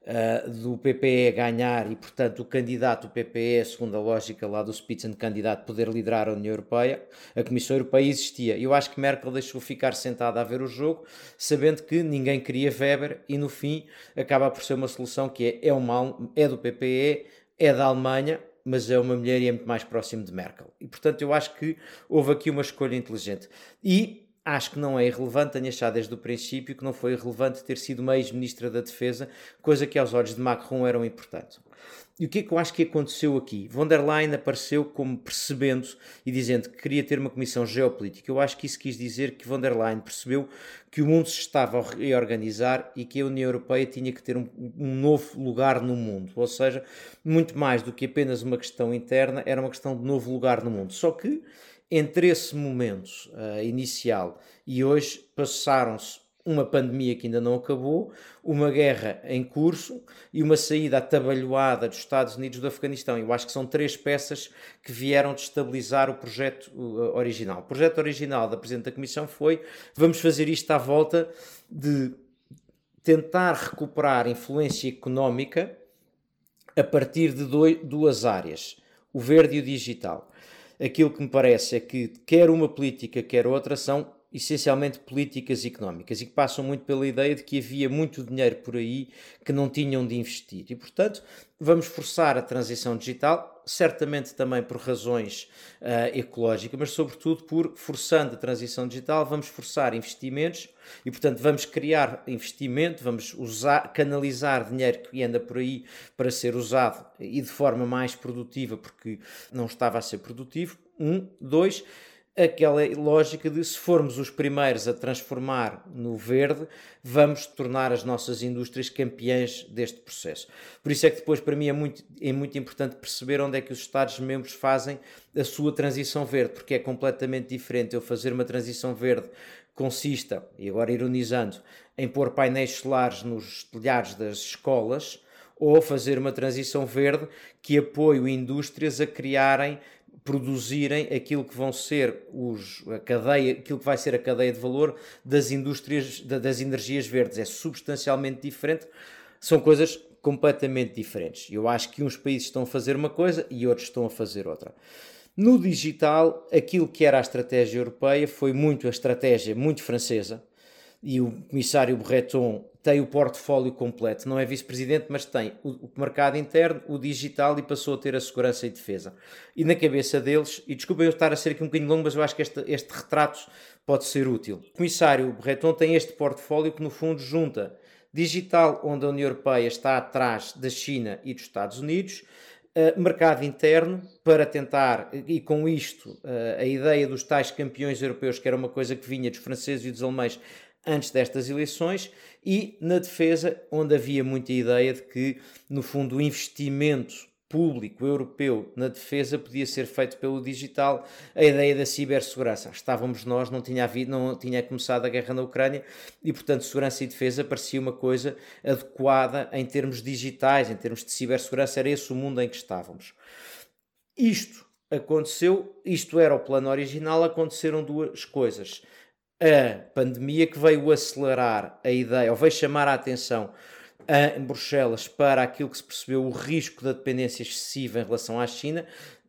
uh, do PPE ganhar e, portanto, o candidato do PPE, segundo a lógica lá do Spitzenkandidat, poder liderar a União Europeia, a Comissão Europeia existia. Eu acho que Merkel deixou ficar sentada a ver o jogo, sabendo que ninguém queria Weber e, no fim, acaba por ser uma solução que é, é, uma, é do PPE, é da Alemanha, mas é uma mulher e é muito mais próximo de Merkel. E, portanto, eu acho que houve aqui uma escolha inteligente. E acho que não é irrelevante, tenho achado desde o princípio que não foi irrelevante ter sido uma ex-ministra da Defesa, coisa que aos olhos de Macron era importante. E o que é que eu acho que aconteceu aqui? Von der Leyen apareceu como percebendo e dizendo que queria ter uma comissão geopolítica. Eu acho que isso quis dizer que von der Leyen percebeu que o mundo se estava a reorganizar e que a União Europeia tinha que ter um, um novo lugar no mundo. Ou seja, muito mais do que apenas uma questão interna, era uma questão de novo lugar no mundo. Só que entre esse momento uh, inicial e hoje passaram-se uma pandemia que ainda não acabou, uma guerra em curso e uma saída atabalhoada dos Estados Unidos do Afeganistão. Eu acho que são três peças que vieram destabilizar o projeto uh, original. O projeto original da Presidente da Comissão foi: vamos fazer isto à volta de tentar recuperar influência económica a partir de dois, duas áreas, o verde e o digital aquilo que me parece é que quer uma política, quer outra, são essencialmente políticas económicas e que passam muito pela ideia de que havia muito dinheiro por aí que não tinham de investir. E, portanto, vamos forçar a transição digital, certamente também por razões uh, ecológicas, mas sobretudo por, forçando a transição digital, vamos forçar investimentos e, portanto, vamos criar investimento, vamos usar, canalizar dinheiro que anda por aí para ser usado e de forma mais produtiva, porque não estava a ser produtivo. Um, dois, aquela lógica de se formos os primeiros a transformar no verde, vamos tornar as nossas indústrias campeãs deste processo. Por isso é que depois para mim é muito, é muito importante perceber onde é que os Estados-membros fazem a sua transição verde, porque é completamente diferente eu fazer uma transição verde consista, e agora ironizando, em pôr painéis solares nos telhados das escolas, ou fazer uma transição verde que apoie indústrias a criarem produzirem aquilo que vão ser os, a cadeia, aquilo que vai ser a cadeia de valor das indústrias, das energias verdes. É substancialmente diferente, são coisas completamente diferentes. Eu acho que uns países estão a fazer uma coisa e outros estão a fazer outra. No digital, aquilo que era a estratégia europeia foi muito a estratégia muito francesa, e o comissário Breton tem o portfólio completo, não é vice-presidente, mas tem o, mercado interno, o digital e passou a ter a segurança e defesa. E na cabeça deles, e desculpem eu estar a ser aqui um bocadinho longo, mas eu acho que este, este retrato pode ser útil. O comissário Breton tem este portfólio que no fundo junta digital, onde a União Europeia está atrás da China e dos Estados Unidos, Uh, mercado interno para tentar, e com isto, uh, a ideia dos tais campeões europeus, que era uma coisa que vinha dos franceses e dos alemães, antes destas eleições e na defesa, onde havia muita ideia de que, no fundo, o investimento público europeu na defesa podia ser feito pelo digital, a ideia da cibersegurança. Estávamos nós, não tinha havido, não tinha começado a guerra na Ucrânia e, portanto, segurança e defesa parecia uma coisa adequada em termos digitais, em termos de cibersegurança, era esse o mundo em que estávamos. Isto aconteceu, isto era o plano original, aconteceram duas coisas a pandemia que veio acelerar a ideia, ou veio chamar a atenção em Bruxelas para aquilo que se percebeu o risco da dependência excessiva em relação à China.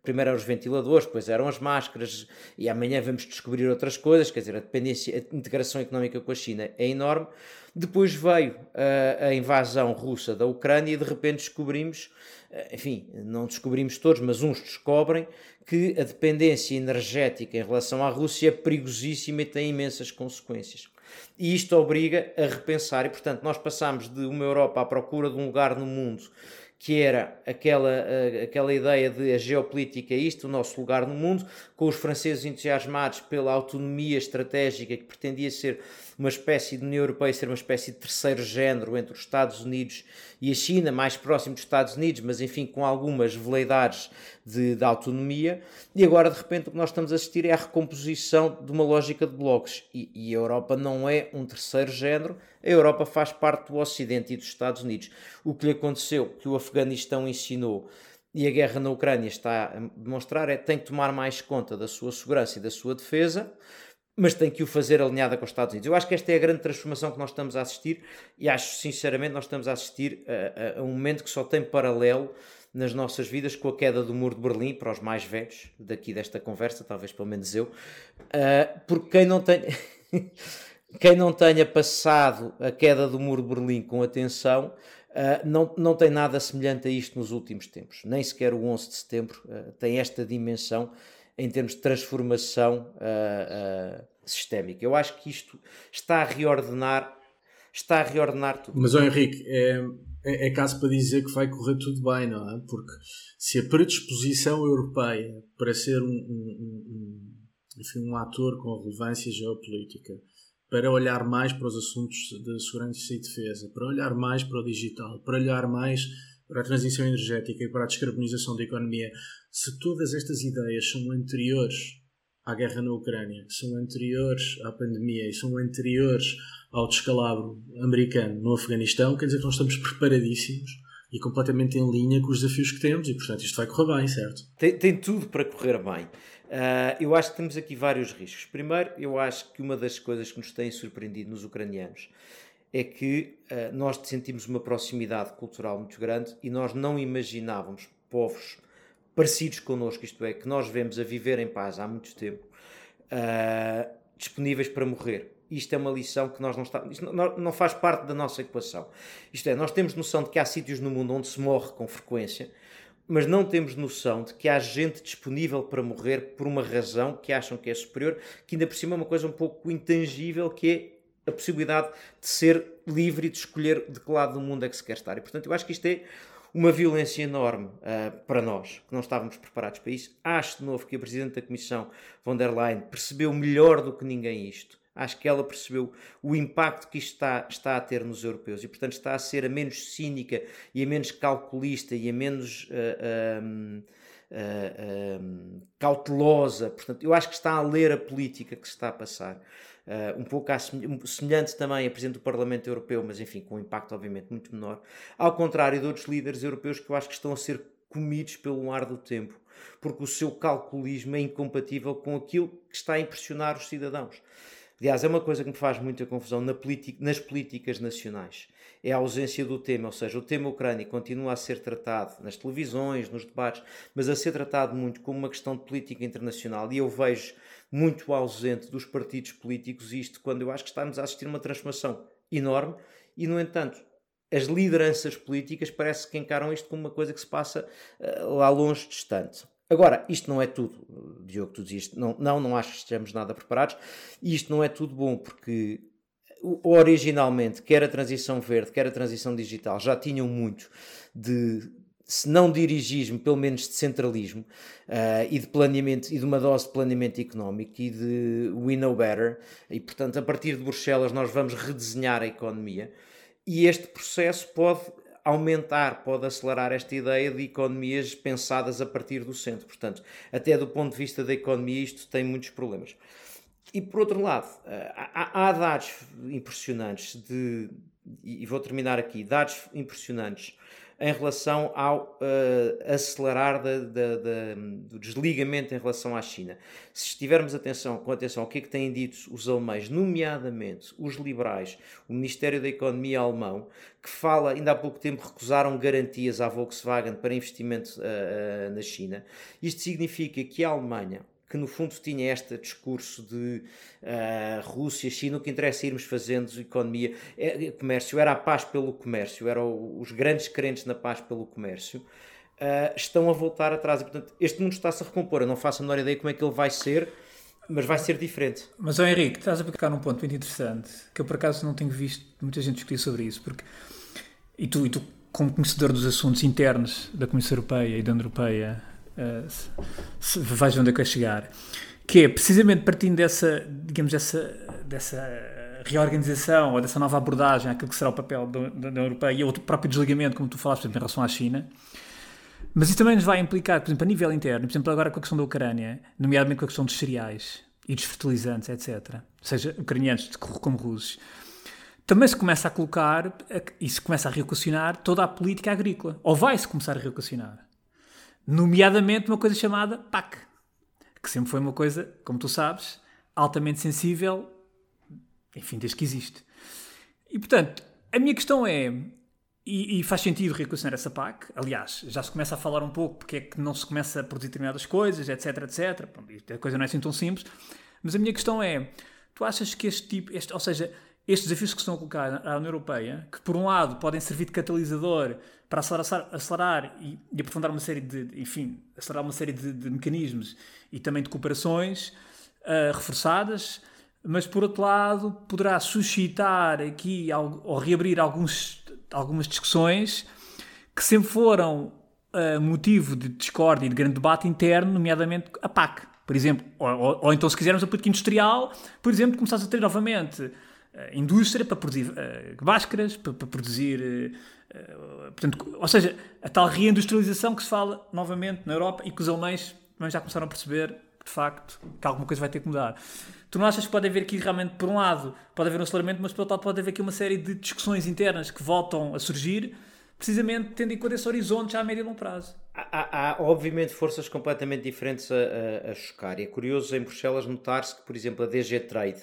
Primeiro eram os ventiladores, depois eram as máscaras, e amanhã vamos descobrir outras coisas, quer dizer, a dependência, a integração económica com a China é enorme. Depois veio a, a invasão russa da Ucrânia e de repente descobrimos, eh, enfim, não descobrimos todos, mas uns descobrem que a dependência energética em relação à Rússia é perigosíssima e tem imensas consequências. E isto obriga a repensar, e portanto, nós passamos de uma Europa à procura de um lugar no mundo que era aquela, aquela ideia de a geopolítica é isto, o nosso lugar no mundo, com os franceses entusiasmados pela autonomia estratégica que pretendia ser uma espécie de União Europeia, ser uma espécie de terceiro género entre os Estados Unidos e a China, mais próximo dos Estados Unidos, mas enfim com algumas veleidades de, de autonomia, e agora de repente o que nós estamos a assistir é a recomposição de uma lógica de blocos, e, e a Europa não é um terceiro género, a Europa faz parte do Ocidente e dos Estados Unidos. O que lhe aconteceu, que o Afeganistão ensinou, e a guerra na Ucrânia está a demonstrar, é que tem que tomar mais conta da sua segurança e da sua defesa, mas tem que o fazer alinhada com os Estados Unidos. Eu acho que esta é a grande transformação que nós estamos a assistir e acho sinceramente nós estamos a assistir a, a, a um momento que só tem paralelo nas nossas vidas com a queda do muro de Berlim, para os mais velhos daqui desta conversa, talvez pelo menos eu, uh, porque quem não tem. quem não tenha passado a queda do muro de Berlim com atenção, uh, não, não tem nada semelhante a isto nos últimos tempos. Nem sequer o 11 de setembro uh, tem esta dimensão em termos de transformação uh, sistémica. Eu acho que isto está a reordenar, está a reordenar tudo. Mas, oh, Henrique, é, é, é caso para dizer que vai correr tudo bem, não é? Porque se a predisposição europeia para ser um, um, um, enfim, um ator com relevância geopolítica para olhar mais para os assuntos de segurança e defesa, para olhar mais para o digital, para olhar mais para a transição energética e para a descarbonização da economia, se todas estas ideias são anteriores à guerra na Ucrânia, são anteriores à pandemia e são anteriores ao descalabro americano no Afeganistão, quer dizer que nós estamos preparadíssimos e completamente em linha com os desafios que temos e, portanto, isto vai correr bem, certo? Tem, tem tudo para correr bem. Uh, eu acho que temos aqui vários riscos. Primeiro, eu acho que uma das coisas que nos tem surpreendido nos ucranianos é que uh, nós sentimos uma proximidade cultural muito grande e nós não imaginávamos povos parecidos connosco, isto é, que nós vemos a viver em paz há muito tempo, uh, disponíveis para morrer. Isto é uma lição que nós não está, isto não, não faz parte da nossa equação. Isto é, nós temos noção de que há sítios no mundo onde se morre com frequência, mas não temos noção de que há gente disponível para morrer por uma razão que acham que é superior, que ainda por cima é uma coisa um pouco intangível, que é a possibilidade de ser livre e de escolher de que lado do mundo é que se quer estar. E portanto eu acho que isto é uma violência enorme uh, para nós, que não estávamos preparados para isso. Acho de novo que a Presidente da Comissão, von der Leyen, percebeu melhor do que ninguém isto. Acho que ela percebeu o impacto que isto está, está a ter nos europeus e, portanto, está a ser a menos cínica e a menos calculista e a menos uh, uh, um, cautelosa. Portanto, eu acho que está a ler a política que se está a passar. Uh, um pouco semelhante também a Presidente do Parlamento Europeu, mas enfim, com um impacto obviamente muito menor, ao contrário de outros líderes europeus que eu acho que estão a ser comidos pelo ar do tempo, porque o seu calculismo é incompatível com aquilo que está a impressionar os cidadãos. Aliás, é uma coisa que me faz muita confusão na nas políticas nacionais. É a ausência do tema, ou seja, o tema Ucrânia continua a ser tratado nas televisões, nos debates, mas a ser tratado muito como uma questão de política internacional. E eu vejo muito ausente dos partidos políticos isto quando eu acho que estamos a assistir a uma transformação enorme e, no entanto, as lideranças políticas parece que encaram isto como uma coisa que se passa uh, lá longe, distante. Agora, isto não é tudo, Diogo, tu dizias, não, não, não acho que estejamos nada preparados, e isto não é tudo bom, porque originalmente, quer a transição verde, quer a transição digital, já tinham muito de se não dirigismo, pelo menos de centralismo uh, e de planeamento e de uma dose de planeamento económico e de we know better e portanto a partir de Bruxelas nós vamos redesenhar a economia e este processo pode aumentar, pode acelerar esta ideia de economias pensadas a partir do centro. Portanto, até do ponto de vista da economia, isto tem muitos problemas. E por outro lado, eh, há, há dados impressionantes de, e vou terminar aqui, dados impressionantes em relação ao uh, acelerar da, da, da, do desligamento em relação à China. Se estivermos atenção, com atenção ao que é que têm dito os alemães, nomeadamente os liberais, o Ministério da Economia alemão, que fala, ainda há pouco tempo recusaram garantias à Volkswagen para investimento uh, uh, na China, isto significa que a Alemanha, que no fundo tinha este discurso de uh, Rússia, China, o que interessa é irmos fazendo economia, é, é, comércio, era a paz pelo comércio, eram os grandes crentes na paz pelo comércio, uh, estão a voltar atrás. E, portanto, este mundo está-se a recompor. Eu não faço a menor ideia como é que ele vai ser, mas vai ser diferente. Mas, oh, Henrique, estás a pegar num ponto muito interessante, que eu por acaso não tenho visto muita gente discutir sobre isso, porque, e tu, e tu como conhecedor dos assuntos internos da Comissão Europeia e da União Europeia, uh, se, vais onde é que vais chegar, que é precisamente partindo dessa, digamos, dessa, dessa reorganização ou dessa nova abordagem àquilo que será o papel da União Europeia e o próprio desligamento, como tu falaste, exemplo, em relação à China. Mas isso também nos vai implicar, por exemplo, a nível interno, por exemplo, agora com a questão da Ucrânia, nomeadamente com a questão dos cereais e dos fertilizantes, etc., seja ucranianos como russos, também se começa a colocar e se começa a reequacionar toda a política agrícola. Ou vai-se começar a reequacionar nomeadamente uma coisa chamada PAC, que sempre foi uma coisa, como tu sabes, altamente sensível, enfim, desde que existe. E portanto, a minha questão é, e, e faz sentido reconhecer essa PAC, aliás, já se começa a falar um pouco porque é que não se começa produzir determinadas coisas, etc, etc. A coisa não é assim tão simples, mas a minha questão é, tu achas que este tipo, este, ou seja, estes desafios que estão a colocar à União Europeia, que por um lado podem servir de catalisador para acelerar, acelerar e, e, aprofundar uma série de, enfim, acelerar uma série de, de mecanismos e também de cooperações uh, reforçadas, mas por outro lado poderá suscitar aqui ou reabrir alguns, algumas discussões que sempre foram uh, motivo de discórdia e de grande debate interno, nomeadamente a PAC, por exemplo, ou, ou, ou então se quisermos a política industrial, por exemplo, começasse a ter novamente indústria para produzir uh, máscaras, para, para produzir. Uh, portanto, ou seja, a tal reindustrialização que se fala novamente na Europa e que os alemães já começaram a perceber de facto que alguma coisa vai ter que mudar. Tu não achas que pode haver aqui realmente, por um lado, pode haver um aceleramento, mas por outro lado pode haver aqui uma série de discussões internas que voltam a surgir, precisamente tendo em conta esse horizonte já a médio e longo prazo? Há, há, obviamente forças completamente diferentes a, a, a chocar. E é curioso em Bruxelas notar-se que, por exemplo, a DG Trade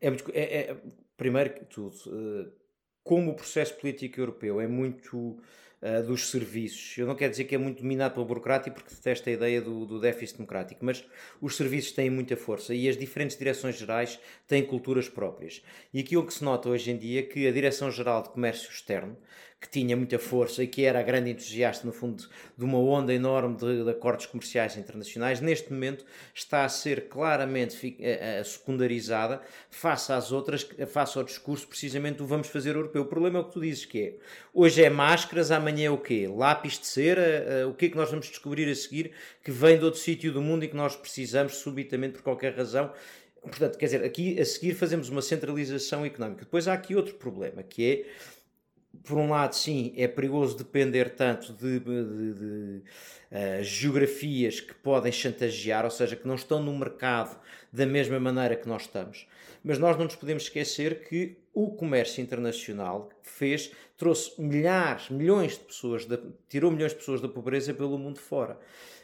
é, é, é primeiro que tudo, eh, como o processo político europeu é muito uh, dos serviços, eu não quero dizer que é muito dominado pelo burocrático, porque detesto a ideia do, do déficit democrático, mas os serviços têm muita força e as diferentes direções gerais têm culturas próprias. E aquilo que se nota hoje em dia é que a Direção-Geral de Comércio Externo, que tinha muita força e que era a grande entusiasta, no fundo, de uma onda enorme de, de acordos comerciais internacionais, neste momento está a ser claramente secundarizada face às outras, face ao discurso precisamente do vamos fazer europeu. O problema é o que tu dizes, que é, hoje é máscaras, amanhã é o quê? Lápis de cera? O que é que nós vamos descobrir a seguir que vem de outro sítio do mundo e que nós precisamos subitamente por qualquer razão? Portanto, quer dizer, aqui a seguir fazemos uma centralização económica. Depois há aqui outro problema, que é por um lado, sim, é perigoso depender tanto de, de, de uh, geografias que podem chantagear, ou seja, que não estão no mercado da mesma maneira que nós estamos. Mas nós não nos podemos esquecer que o comércio internacional fez, trouxe milhares, milhões de pessoas, tirou milhões de pessoas da pobreza pelo mundo fora.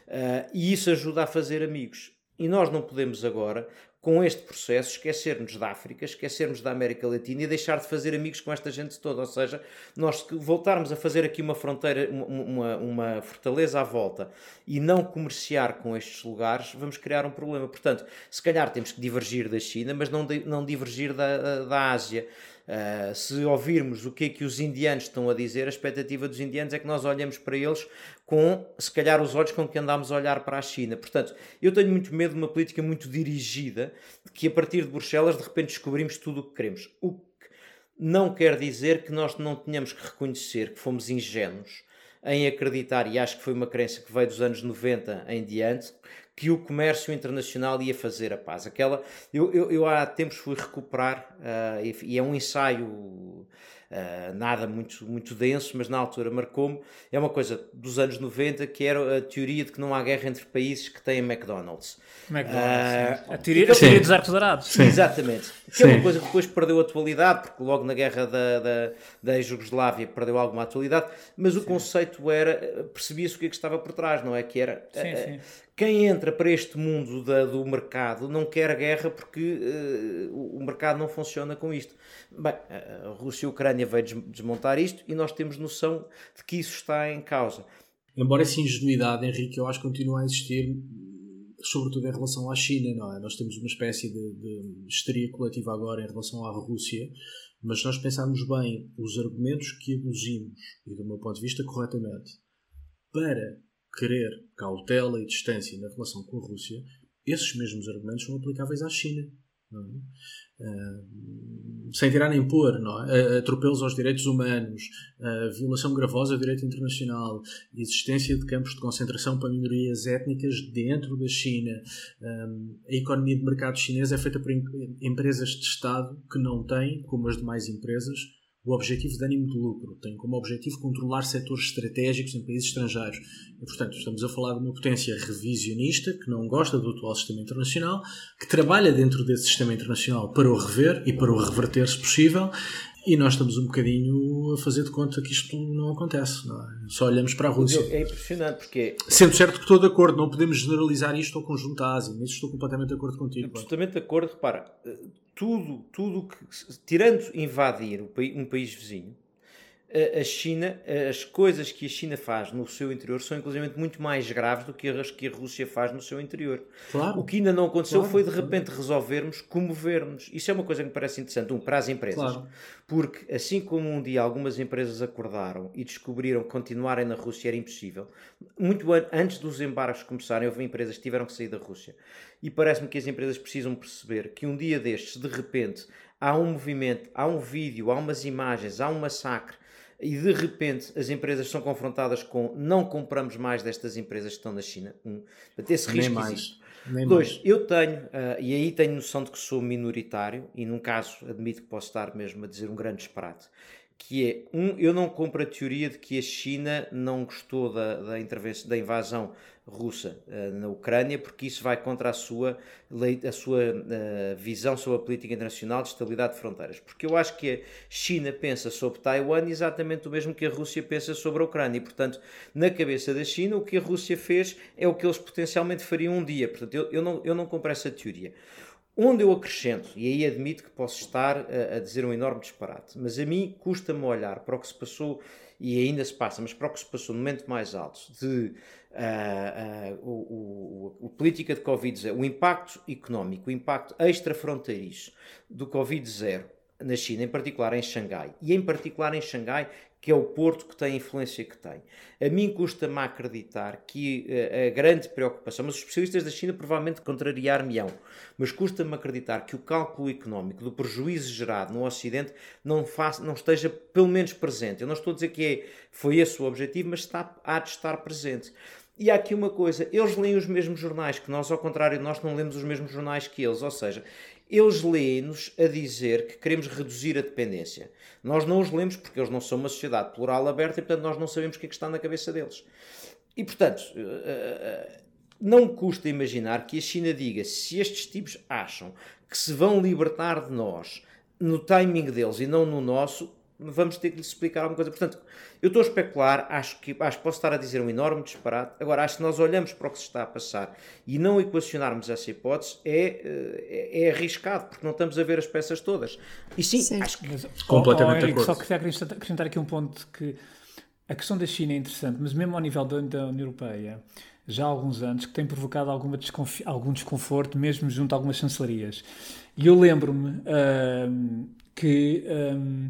Uh, e isso ajuda a fazer amigos. E nós não podemos agora com este processo, esquecermos da África, esquecermos da América Latina e deixar de fazer amigos com esta gente toda. Ou seja, nós voltarmos a fazer aqui uma fronteira, uma, uma fortaleza à volta e não comerciar com estes lugares, vamos criar um problema. Portanto, se calhar temos que divergir da China, mas não, não divergir da, da Ásia. Uh, se ouvirmos o que é que os indianos estão a dizer, a expectativa dos indianos é que nós olhemos para eles com, se calhar, os olhos com que andámos a olhar para a China. Portanto, eu tenho muito medo de uma política muito dirigida, que a partir de Bruxelas, de repente, descobrimos tudo o que queremos. O que não quer dizer que nós não tenhamos que reconhecer que fomos ingênuos em acreditar, e acho que foi uma crença que veio dos anos 90 em diante, que o comércio internacional ia fazer a paz. Aquela, eu, eu, eu há tempos fui recuperar, uh, e, e, é um ensaio Uh, nada muito, muito denso, mas na altura marcou-me. É uma coisa dos anos 90 que era a teoria de que não há guerra entre países que têm McDonald's. McDonald's uh, a teoria, a teoria dos arcos dourados. Exatamente. Que é uma coisa que depois perdeu atualidade, porque logo na guerra da, da, da Jugoslávia perdeu alguma atualidade, mas o sim. conceito era, percebia-se o que, é que estava por trás, não é? Que era sim, sim. Quem entra para este mundo da, do mercado não quer guerra porque uh, o mercado não funciona com isto. Bem, a Rússia e a Ucrânia veio desmontar isto e nós temos noção de que isso está em causa. Embora essa ingenuidade, Henrique, eu acho que continua a existir, sobretudo em relação à China, não é? Nós temos uma espécie de, de histeria coletiva agora em relação à Rússia, mas se nós pensarmos bem os argumentos que aduzimos, e do meu ponto de vista corretamente, para querer cautela e distância na relação com a Rússia, esses mesmos argumentos são aplicáveis à China. Uh, sem tirar nem pôr, não é? atropelos aos direitos humanos, violação gravosa do direito internacional, existência de campos de concentração para minorias étnicas dentro da China, a economia de mercado chinesa é feita por empresas de Estado que não têm, como as demais empresas, o objetivo de ânimo de lucro, tem como objetivo controlar setores estratégicos em países estrangeiros. E, portanto, estamos a falar de uma potência revisionista que não gosta do atual sistema internacional, que trabalha dentro desse sistema internacional para o rever e para o reverter, se possível, e nós estamos um bocadinho a fazer de conta que isto não acontece. Não é? Só olhamos para a Rússia. É impressionante porque. Sendo certo que estou de acordo, não podemos generalizar isto ao conjunto da Ásia. Nisso estou completamente de acordo contigo. Absolutamente de acordo. Repara, tudo, tudo que. Tirando invadir um país vizinho, a China, as coisas que a China faz no seu interior são inclusive muito mais graves do que as que a Rússia faz no seu interior. Claro. O que ainda não aconteceu claro. foi de repente resolvermos comovermos. Isso é uma coisa que me parece interessante, um, para as empresas. Claro. Porque assim como um dia algumas empresas acordaram e descobriram que continuarem na Rússia era impossível, muito antes dos embargos começarem, houve empresas que tiveram que sair da Rússia. E parece-me que as empresas precisam perceber que um dia destes, de repente, há um movimento, há um vídeo, há umas imagens, há um massacre e de repente as empresas são confrontadas com não compramos mais destas empresas que estão na China. Um, esse risco Nem mais. Nem Dois, mais. eu tenho, uh, e aí tenho noção de que sou minoritário, e num caso admito que posso estar mesmo a dizer um grande disparate, que é, um, eu não compro a teoria de que a China não gostou da, da, intervenção, da invasão russa uh, na Ucrânia, porque isso vai contra a sua, a sua uh, visão sobre a política internacional de estabilidade de fronteiras. Porque eu acho que a China pensa sobre Taiwan exatamente o mesmo que a Rússia pensa sobre a Ucrânia. E, portanto, na cabeça da China, o que a Rússia fez é o que eles potencialmente fariam um dia. Portanto, eu, eu, não, eu não compro essa teoria. Onde eu acrescento, e aí admito que posso estar a, dizer um enorme disparate, mas a mim custa-me olhar para o que se passou, e ainda se passa, mas para o que se passou no momento mais alto, de uh, uh, o, o, política de Covid-0, o impacto económico, o impacto extrafronteiriço do Covid-0 na China, em particular em Xangai, e em particular em Xangai, que é o Porto que tem a influência que tem. A mim custa-me acreditar que uh, a grande preocupação, mas os especialistas da China provavelmente contrariar-me-ão, mas custa-me acreditar que o cálculo económico do prejuízo gerado no Ocidente não, faça, não esteja pelo menos presente. Eu não estou a dizer que é, foi esse o objetivo, mas está, há de estar presente. E há aqui uma coisa, eles leem os mesmos jornais que nós, ao contrário, nós não lemos os mesmos jornais que eles, ou seja, eles leem-nos a dizer que queremos reduzir a dependência. Nós não os lemos porque eles não são uma sociedade plural aberta e, portanto, nós não sabemos o que é que está na cabeça deles. E, portanto, eh, eh, não custa imaginar que a China diga se estes tipos acham que se vão libertar de nós no timing deles e não no nosso, vamos ter que lhes explicar alguma coisa. Portanto, eu estou a especular, acho que, acho que posso estar a dizer um enorme disparate. Agora, acho que nós olhamos para o que se está a passar e não equacionarmos essa hipótese é, é, é arriscado, porque não estamos a ver as peças todas. E sim, sim. acho que. Mas, completamente oh, oh, Só queria acrescentar aqui um ponto que a questão da China é interessante, mas mesmo ao nível da, da União Europeia, já há alguns anos, que tem provocado alguma algum desconforto, mesmo junto a algumas chancelarias. E eu lembro-me uh, que. Um,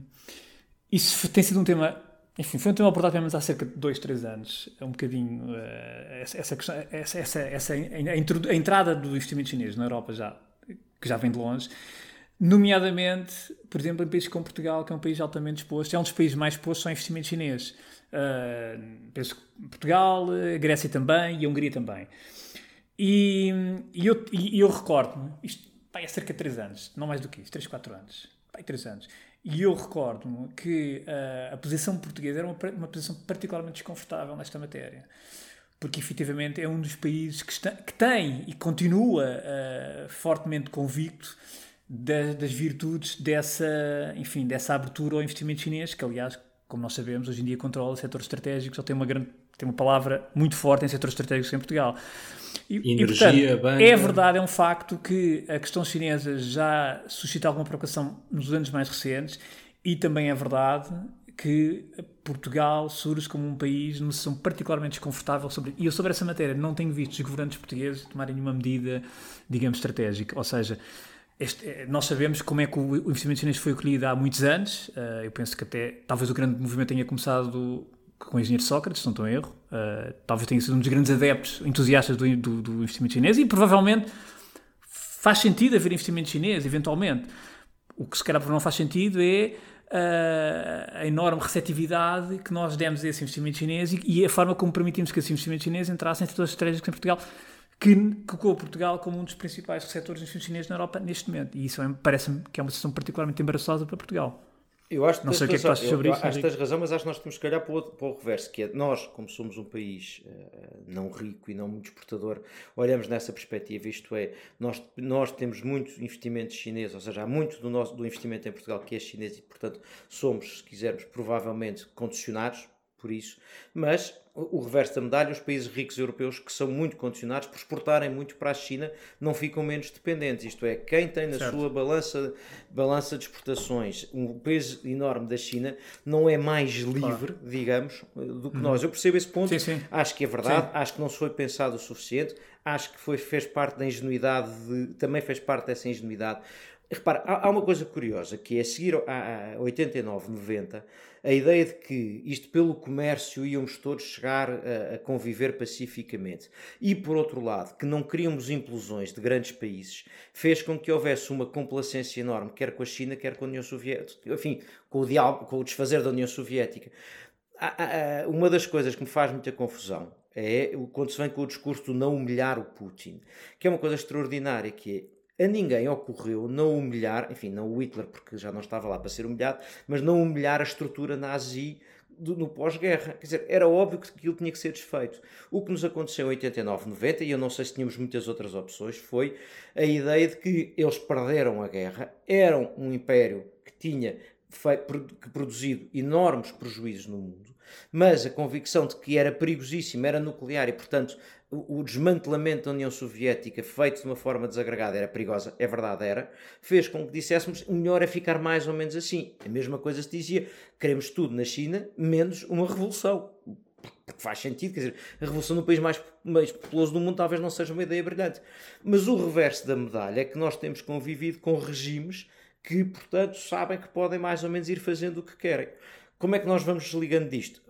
isso tem sido um tema. Enfim, foi um tema abordado pelo menos há cerca de dois, três anos. É um bocadinho. Uh, essa, questão, essa, essa, essa a, entrada do investimento chinês na Europa já, que já vem de longe. Nomeadamente, por exemplo, em países como Portugal, que é um país altamente exposto, é um dos países mais expostos ao investimento chinês. Uh, penso que Portugal, Grécia também e a Hungria também. E, e eu, e eu recordo-me, isto vai há cerca de 3 anos, não mais do que isso, 3, 4 anos, vai 3 anos E eu recordo-me que uh, a posição portuguesa era uma, uma posição particularmente desconfortável nesta matéria porque efetivamente é um dos países que, está, que tem e continua uh, fortemente convicto das, das, virtudes dessa, enfim, dessa abertura ao investimento chinês, que aliás, como nós sabemos, hoje em dia controla setores estratégicos, ou tem uma grande tem uma palavra muito forte em setores estratégicos em Portugal. E, Energia, e, portanto, É verdade, é um facto que a questão chinesa já suscita alguma preocupação nos anos mais recentes e também é verdade que Portugal surge como um país numa situação particularmente desconfortável sobre e eu sobre essa matéria não tenho visto os governantes portugueses tomarem nenhuma medida, digamos, estratégica. Ou seja, este, eh, nós sabemos como é que o investimento chinês foi acolhido há muitos anos. Uh, eu penso que até talvez o grande movimento tenha começado com o engenheiro Sócrates, se não estou em erro. Uh, talvez tenha sido um dos grandes adeptos, entusiastas do, do, do investimento chinês e provavelmente faz sentido haver investimento chinês, eventualmente. O que se calhar não faz sentido é a enorme receptividade que nós demos a esse investimento chinês e, e a forma como permitimos que esse investimento chinês entrasse em setores estratégicos em Portugal, que colocou Portugal como um dos principais receptores de investimento chinês na Europa neste momento. E isso é, parece-me que é uma situação particularmente embaraçosa para Portugal. Eu acho que não sei o que é que achas sobre eu, isso. Acho que tens razão, mas acho que nós temos que olhar para o, para o reverso, que é nós, como somos um país uh, não rico e não muito exportador, olhamos nessa perspectiva, isto é, nós, nós temos muito investimento chinês, ou seja, há muito do, nosso, do investimento em Portugal que é chinês e, portanto, somos, se quisermos, provavelmente condicionados por isso, mas o reverso da medalha, os países ricos europeus que são muito condicionados por exportarem muito para a China não ficam menos dependentes. Isto é, quem tem na certo. sua balança, balança de exportações um peso enorme da China não é mais livre, claro. digamos, do que uhum. nós. Eu percebo esse ponto, sim, sim. acho que é verdade, sim. acho que não se foi pensado o suficiente, acho que foi, fez parte da ingenuidade, de, também fez parte dessa ingenuidade. Repara, há, há uma coisa curiosa que é seguir a, a 89, 90 a ideia de que isto pelo comércio íamos todos chegar a, a, conviver pacificamente. E por outro lado que não queríamos implosões de grandes países fez com que houvesse uma complacência enorme quer com a China quer com a União Soviética enfim com o, diálogo, com o desfazer da União Soviética. Uma das coisas que me faz muita confusão é quando se vem com o discurso do não humilhar o Putin que é uma coisa extraordinária que é a ninguém ocorreu não humilhar, enfim, não o Hitler, porque já não estava lá para ser humilhado, mas não humilhar a estrutura nazi do, no pós-guerra. Quer dizer, era óbvio que aquilo tinha que ser desfeito. O que nos aconteceu em 89, 90, e eu não sei se tínhamos muitas outras opções, foi a ideia de que eles perderam a guerra, eram um império que tinha que produzido enormes prejuízos no mundo, mas a convicção de que era perigosíssimo, era nuclear e, portanto, o, desmantelamento da União Soviética feito de uma forma desagregada era perigosa, é verdade, era, fez com que disséssemos o melhor é ficar mais ou menos assim. A mesma coisa se dizia, queremos tudo na China, menos uma revolução. Porque faz sentido, quer dizer, a revolução no país mais, mais populoso do mundo talvez não seja uma ideia brilhante. Mas o reverso da medalha é que nós temos convivido com regimes que, portanto, sabem que podem mais ou menos ir fazendo o que querem. Como é que nós vamos desligando disto?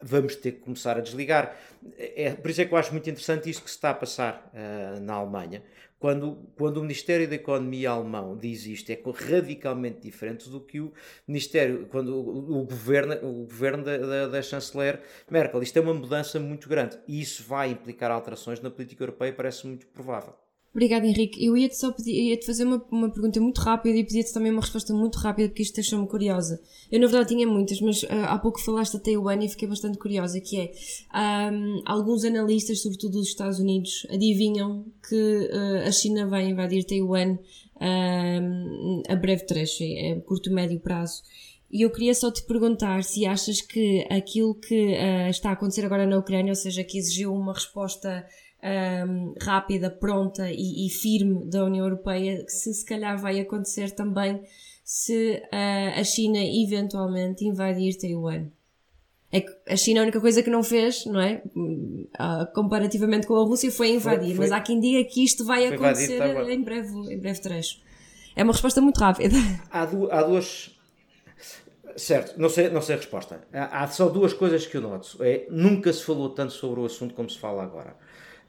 Vamos ter que começar a desligar. É, por isso é que eu acho muito interessante isto que se está a passar uh, na Alemanha. Quando, quando o Ministério da Economia alemão diz isto, é radicalmente diferente do que o Ministério, quando o, o governo, o governo da, da, da, chanceler Merkel. Isto é uma mudança muito grande e isso vai implicar alterações na política europeia, parece muito provável. Obrigada, Henrique. Eu ia-te só pedir, ia-te fazer uma, uma pergunta muito rápida e pedir-te também uma resposta muito rápida, porque isto deixou-me curiosa. Eu, na verdade, tinha muitas, mas uh, há pouco falaste da Taiwan e fiquei bastante curiosa, que é, um, alguns analistas, sobretudo dos Estados Unidos, adivinham que uh, a China vai invadir Taiwan um, a breve trecho, é, a curto médio prazo. E eu queria só te perguntar se achas que aquilo que uh, está a acontecer agora na Ucrânia, ou seja, que exigiu uma resposta um, rápida, pronta e, e, firme da União Europeia, se se calhar vai acontecer também se uh, a China eventualmente invadir Taiwan. É que a China a única coisa que não fez, não é? Uh, comparativamente com a Rússia foi invadir, foi, foi. mas há quem diga que isto vai acontecer em breve, em breve trecho. É uma resposta muito rápida. Há, du há duas. Certo, não sei, não sei a resposta. Há, há só duas coisas que eu noto. É, nunca se falou tanto sobre o assunto como se fala agora.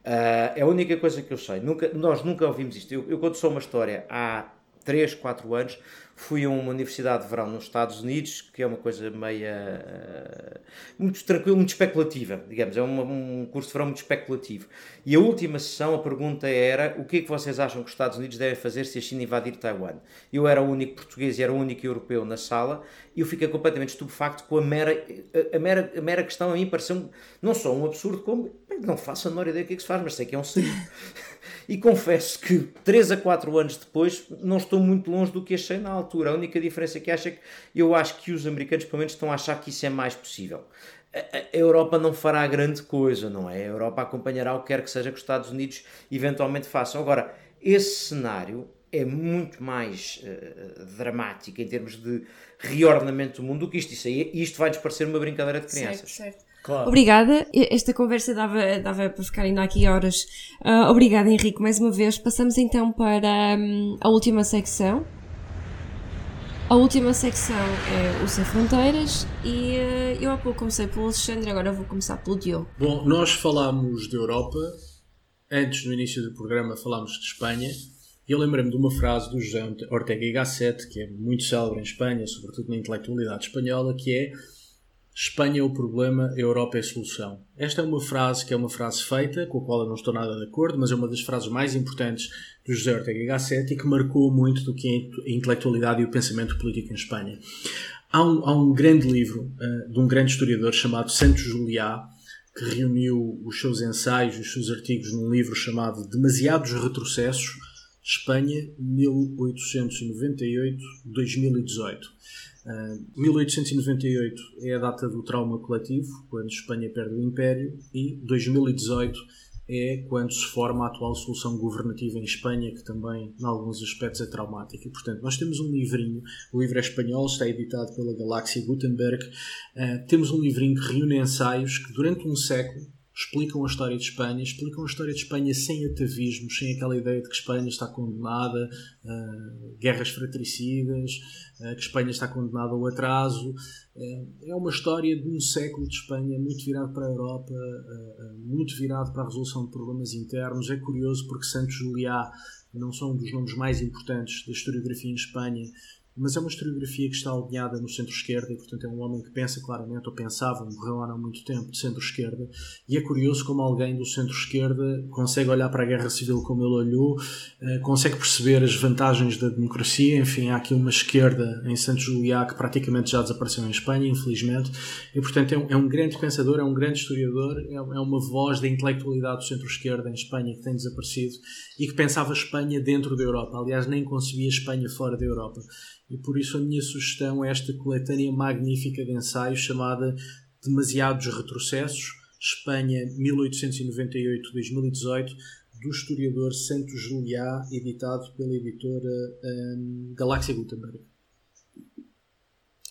Uh, é a única coisa que eu sei. Nunca, nós nunca ouvimos isto. Eu, eu conto só uma história. Há 3, 4 anos, fui a uma universidade de verão nos Estados Unidos, que é uma coisa meia. Uh, muito tranquila, muito especulativa, digamos. É uma, um curso de verão muito especulativo. E a última sessão, a pergunta era: o que é que vocês acham que os Estados Unidos devem fazer se a China invadir Taiwan? Eu era o único português e era o único europeu na sala e eu fiquei completamente estupefacto com a mera, a, a mera, a mera questão. A mim pareceu não só um absurdo, como não faço a menor ideia do que é que se faz, mas sei que é um serido. e confesso que 3 a 4 anos depois não estou muito longe do que achei na altura. A única diferença que acho é que eu acho que os americanos, pelo menos, estão a achar que isso é mais possível. A, Europa não fará grande coisa, não é? A Europa acompanhará o que quer que seja que os Estados Unidos eventualmente façam. Agora, esse cenário é muito mais uh, dramático em termos de reordenamento do mundo do que isto. Isso aí, isto vai-nos parecer uma brincadeira de crianças. Certo, certo. Claro. Obrigada. Esta conversa dava, dava para ficar ainda aqui horas. Uh, obrigada, Henrique, mais uma vez. Passamos então para um, a última secção. A última secção é o Sem Fronteiras e uh, eu há pouco comecei pelo Alexandre, agora vou começar pelo Diogo. Bom, nós falámos de Europa, antes no início do programa falámos de Espanha e eu lembrei-me de uma frase do José Ortega y Gasset, que é muito célebre em Espanha, sobretudo na intelectualidade espanhola, que é Espanha é o problema, a Europa é a solução. Esta é uma frase que é uma frase feita, com a qual eu não estou nada de acordo, mas é uma das frases mais importantes do José Ortega Gasset e que marcou muito do que é a intelectualidade e o pensamento político em Espanha. Há um, há um grande livro uh, de um grande historiador chamado Santos Juliá, que reuniu os seus ensaios os seus artigos num livro chamado Demasiados Retrocessos, Espanha, 1898-2018. 1898 é a data do trauma coletivo, quando Espanha perde o Império, e 2018 é quando se forma a atual solução governativa em Espanha, que também, em alguns aspectos, é traumática. E, portanto, nós temos um livrinho, o livro é espanhol, está editado pela Galáxia Gutenberg. Uh, temos um livrinho que reúne ensaios que, durante um século, explicam a história de Espanha, explicam a história de Espanha sem atavismos, sem aquela ideia de que Espanha está condenada a guerras fratricidas, que Espanha está condenada ao atraso. É uma história de um século de Espanha muito virado para a Europa, muito virado para a resolução de problemas internos. É curioso porque Santos Juliá não são um dos nomes mais importantes da historiografia em Espanha, mas é uma historiografia que está alinhada no centro-esquerda e, portanto, é um homem que pensa claramente, ou pensava, morreu há não muito tempo, de centro-esquerda. E é curioso como alguém do centro-esquerda consegue olhar para a guerra civil como ele olhou, eh, consegue perceber as vantagens da democracia. Enfim, há aqui uma esquerda em Santos Juliá que praticamente já desapareceu em Espanha, infelizmente. E, portanto, é um, é um grande pensador, é um grande historiador, é, é uma voz da intelectualidade do centro-esquerda em Espanha que tem desaparecido e que pensava Espanha dentro da Europa. Aliás, nem concebia Espanha fora da Europa. E por isso a minha sugestão é esta coletânea magnífica de ensaios chamada Demasiados Retrocessos, Espanha 1898-2018, do historiador Santos Juliá, editado pela editora um, Galáxia Gutenberg.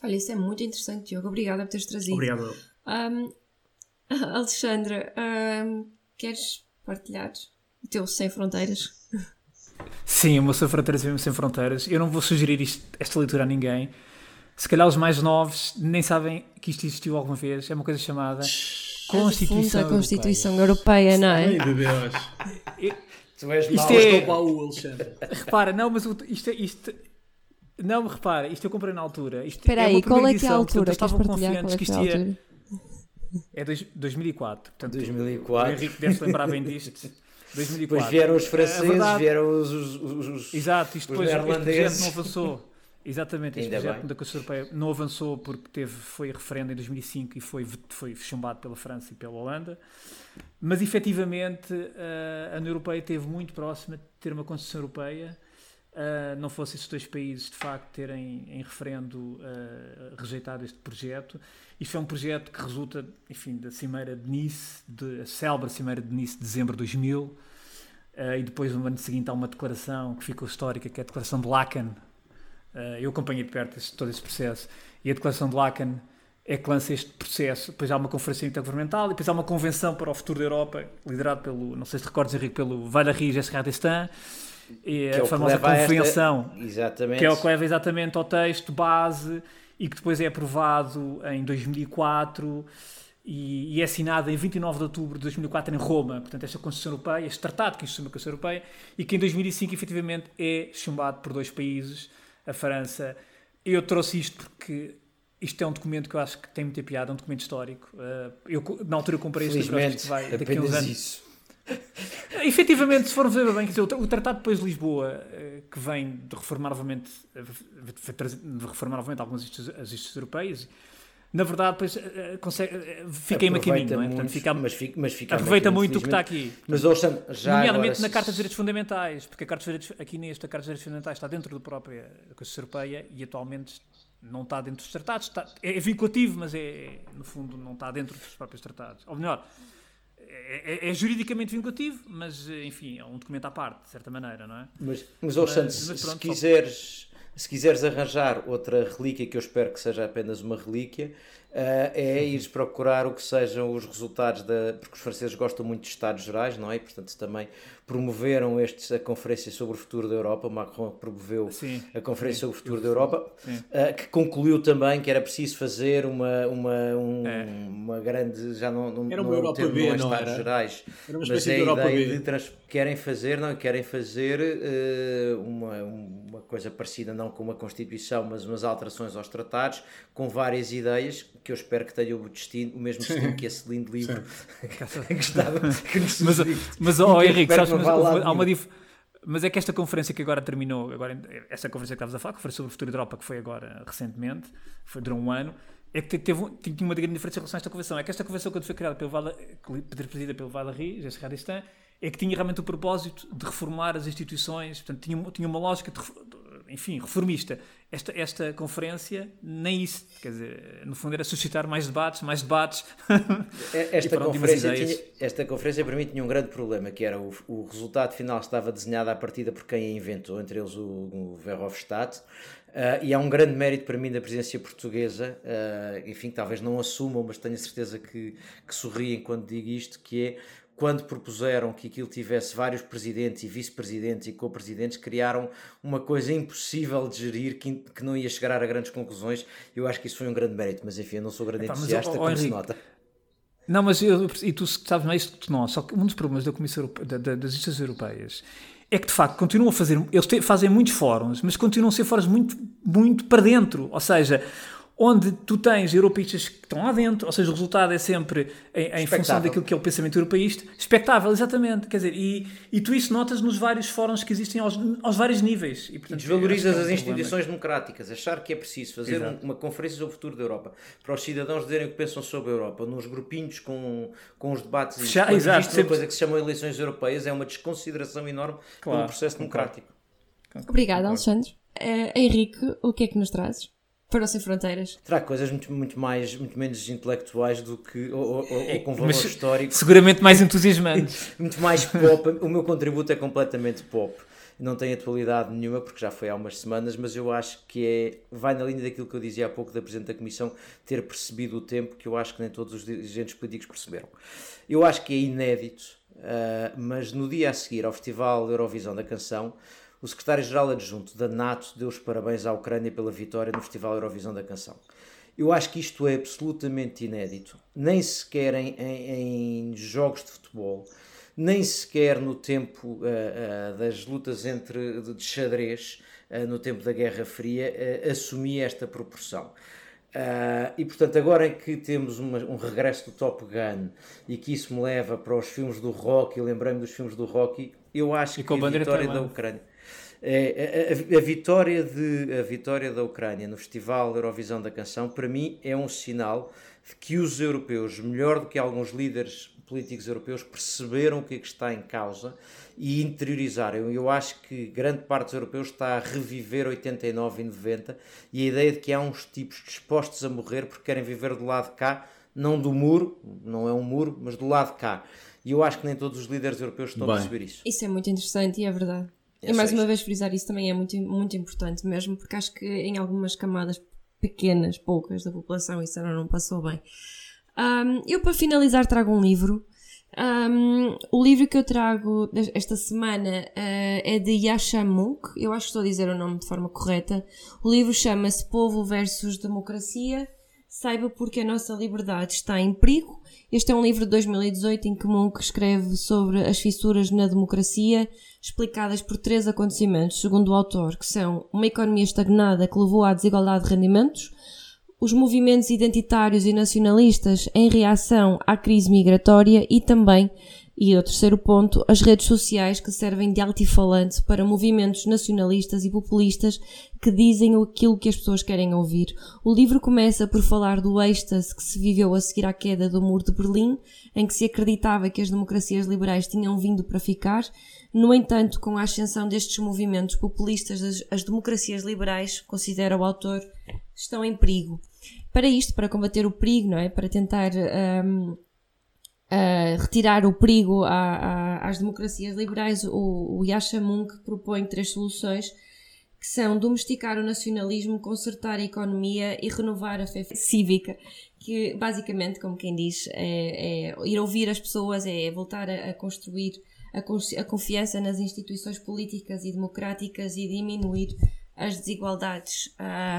Olha, isso é muito interessante, Diogo. Obrigada por teres trazido. Obrigado. Um, Alexandra, um, queres partilhar o teu Sem Fronteiras? Sim, o meu Sem Fronteiras é Sem Fronteiras. Eu não vou sugerir isto, esta leitura a ninguém. Se calhar os mais novos nem sabem que isto existiu alguma vez. É uma coisa chamada Constituição, a Constituição Europeia, Europeia não é? Ai, de Deus. Tu és isto mau, é... Baú, Alexandre. Repara, não, mas isto, isto, não, repara, isto eu comprei na altura. Espera é aí, qual é que é a altura? Estavam confiantes é que isto ia. É dois, 2004. Portanto, 2004. O Henrique deve se lembrar bem disto. 2004. Depois vieram os franceses, é vieram os, os, os, Exato, isto os depois neerlandeses. não avançou. Exatamente, este Ainda projeto bem. da Constituição Europeia não avançou porque teve, foi referendo em 2005 e foi, foi chumbado pela França e pela Holanda. Mas efetivamente a União Europeia esteve muito próxima de ter uma Constituição Europeia. Uh, não fossem esses dois países de facto terem em referendo uh, rejeitado este projeto. Isto é um projeto que resulta, enfim, da Cimeira de Nice, de, a célebre Cimeira de Nice de dezembro de 2000, uh, e depois no ano seguinte há uma declaração que ficou histórica, que é a Declaração de Lacan. eu acompanhei de perto esse, todo esse processo, e a Declaração de Lacan é que lança este processo. Depois há uma conferência intergovernamental e depois há uma convenção para o futuro da Europa, liderado pelo, não sei se recordas, Henrique, pelo Valéry Giscard d'Estaing, e Que é o a famosa esta- convenção, Exatamente. que é o que leva exatamente ao texto base e que depois é aprovado em 2004 e, é assinada em 29 de outubro de 2004 em Roma, portanto, esta Constituição Europeia, este tratado que institui a Constituição Europeia, e que em 2005 efetivamente é chumbado por dois países, a França. Eu trouxe isto porque isto é um documento que eu acho que tem muita piada, é um documento histórico. Uh, eu, na altura, comprei este livro, que vai daqui a uns anos. Isso. Efetivamente, se formos ver bem, dizer, o Tratado depois de Lisboa, uh, que vem de reformar novamente, de reformar novamente algumas instituições europeias, na verdade, depois uh, consegue, fica em caminho, não é? Portanto, fica, mas fica, mas fica aproveita muito o que está aqui. Mas, ouçam, já nomeadamente agora, na Carta dos Direitos Fundamentais, porque a Carta dos Direitos, aqui nesta Carta dos Direitos Fundamentais está dentro da própria Constituição Europeia e atualmente não está dentro dos tratados. Está, é, é vinculativo, mas é, no fundo não está dentro dos próprios tratados. Ou melhor, é, é, é, juridicamente vinculativo, mas enfim, é um documento à parte, de certa maneira, não é? Mas, mas, mas, mas se, se quiseres se quiseres arranjar outra relíquia, que eu espero que seja apenas uma relíquia, uh, é ires procurar o que sejam os resultados da. Porque os franceses gostam muito de Estados Gerais, não é? E, portanto, também promoveram estes, a Conferência sobre o Futuro da Europa. Macron promoveu Sim. a Conferência Sim. sobre o Futuro da Europa, uh, que concluiu também que era preciso fazer uma, uma, um, é. uma grande. Já não, não, era uma não, Europa B, não, Estados era? Gerais, era uma mas é a Europa ideia B. de trans, querem fazer, não, querem fazer uh, uma, uma coisa parecida, não com uma Constituição, mas umas alterações aos tratados, com várias ideias que eu espero que tenha o, destino, o mesmo destino que esse lindo livro que gostava que nos Mas, mas oh, Henrique, sabes, mas, há uma. Mas é que esta conferência que agora terminou, agora, essa conferência que estavas a falar, que foi sobre o futuro da Europa, que foi agora recentemente, foi, durou um ano, é que teve, tinha uma grande diferença em relação a esta convenção. É que esta convenção, quando foi criada pelo Vala, presidida pelo Valéry Giscard d'Estaing, é que tinha realmente o propósito de reformar as instituições, portanto, tinha, tinha uma lógica de, enfim, reformista. Esta, esta conferência, nem isso. Quer dizer, no fundo era suscitar mais debates, mais debates. Esta, pronto, conferência tinha, esta conferência para mim tinha um grande problema, que era o, o resultado final estava desenhado à partida por quem a inventou, entre eles o, o Verhofstadt. Uh, e há um grande mérito para mim da presidência portuguesa, uh, enfim, talvez não assumam, mas tenho a certeza que, que sorriem quando digo isto, que é quando propuseram que aquilo tivesse vários presidentes e vice-presidentes e co-presidentes, criaram uma coisa impossível de gerir que, que, não ia chegar a grandes conclusões. Eu acho que isso foi um grande mérito, mas enfim, eu não sou grande Epá, entusiasta, mas, oh, como Henrique, se nota. Não, mas eu, e tu sabes mais é que não, só que um dos problemas da Comissão Europe, da, da, das instituições europeias é que de facto continuam a fazer, eles te, fazem muitos fóruns, mas continuam a ser fóruns muito, muito para dentro, ou seja, onde tu tens europeístas que estão lá dentro, ou seja, o resultado é sempre em, em função daquilo que é o pensamento europeísta, expectável, exatamente, quer dizer, e, e tu isso notas nos vários fóruns que existem aos, aos vários níveis. E, portanto, e desvalorizas é um as instituições democráticas, achar que é preciso fazer um, uma conferência sobre o futuro da Europa, para os cidadãos dizerem o que pensam sobre a Europa, nos grupinhos com, com os debates, Já, exato, sempre... uma coisa que se chama eleições europeias, é uma desconsideração enorme claro, processo democrático. Obrigada, Alexandre. Uh, Henrique, o que é que nos trazes? Para Sem Fronteiras. Terá coisas muito, muito, mais, muito menos intelectuais do que. ou, ou, ou é, com valor Mas, histórico. Seguramente mais entusiasmantes. muito mais pop. o meu contributo é completamente pop. Não tem atualidade nenhuma, porque já foi há umas semanas, mas eu acho que é, vai na linha daquilo que eu dizia há pouco da Presidente da Comissão, ter percebido o tempo que eu acho que nem todos os dirigentes políticos perceberam. Eu acho que é inédito, uh, mas no dia a seguir ao Festival Eurovisão da Canção, o secretário-geral adjunto da NATO deu os parabéns à Ucrânia pela vitória no Festival Eurovisão da Canção. Eu acho que isto é absolutamente inédito, nem sequer em, em, em jogos de futebol, nem sequer no tempo uh, uh, das lutas entre, de, de xadrez, uh, no tempo da Guerra Fria, assumia esta proporção. e portanto, agora em que temos uma, um regresso do Top Gun e que isso me leva para os filmes do Rocky, lembrei-me dos filmes do Rocky, eu acho e que a vitória da Ucrânia. É, a, a, a, vitória de, a vitória da Ucrânia no Festival Eurovisão da Canção, para mim, é um sinal de que os europeus, melhor do que alguns líderes políticos europeus, perceberam o que é que está em causa e interiorizaram. Eu acho que grande parte dos europeus está a reviver 89 e 90 e a ideia de que há uns tipos dispostos a morrer porque querem viver do lado de cá, não do muro, não é um muro, mas do lado de cá. E eu acho que nem todos os líderes europeus estão Bem. a perceber isso. Isso é muito interessante e é verdade. E mais uma vez frisar isso também é muito, muito importante mesmo, porque acho que em algumas camadas pequenas, poucas da população, isso não passou bem. Um, eu, para finalizar, trago um livro. Um, o livro que eu trago esta semana uh, é de Yasha Munk, eu acho que estou a dizer o nome de forma correta. O livro chama-se Povo versus Democracia: saiba porque a nossa liberdade está em perigo. Este é um livro de 2018 em que Monk escreve sobre as fissuras na democracia, explicadas por três acontecimentos, segundo o autor, que são uma economia estagnada que levou à desigualdade de rendimentos, os movimentos identitários e nacionalistas em reação à crise migratória e também e o terceiro ponto, as redes sociais que servem de altifalante para movimentos nacionalistas e populistas que dizem aquilo que as pessoas querem ouvir. O livro começa por falar do êxtase que se viveu a seguir à queda do Muro de Berlim, em que se acreditava que as democracias liberais tinham vindo para ficar. No entanto, com a ascensão destes movimentos populistas, as, as democracias liberais, considera o autor, estão em perigo. Para isto, para combater o perigo, não é? Para tentar um, uh, retirar o perigo a, a, às democracias liberais, o, o Yasha Munk propõe três soluções que são domesticar o nacionalismo, consertar a economia e renovar a fé cívica, que basicamente, como quem diz, é, é ir ouvir as pessoas, é voltar a, a construir a, a, confiança nas instituições políticas e democráticas e diminuir as desigualdades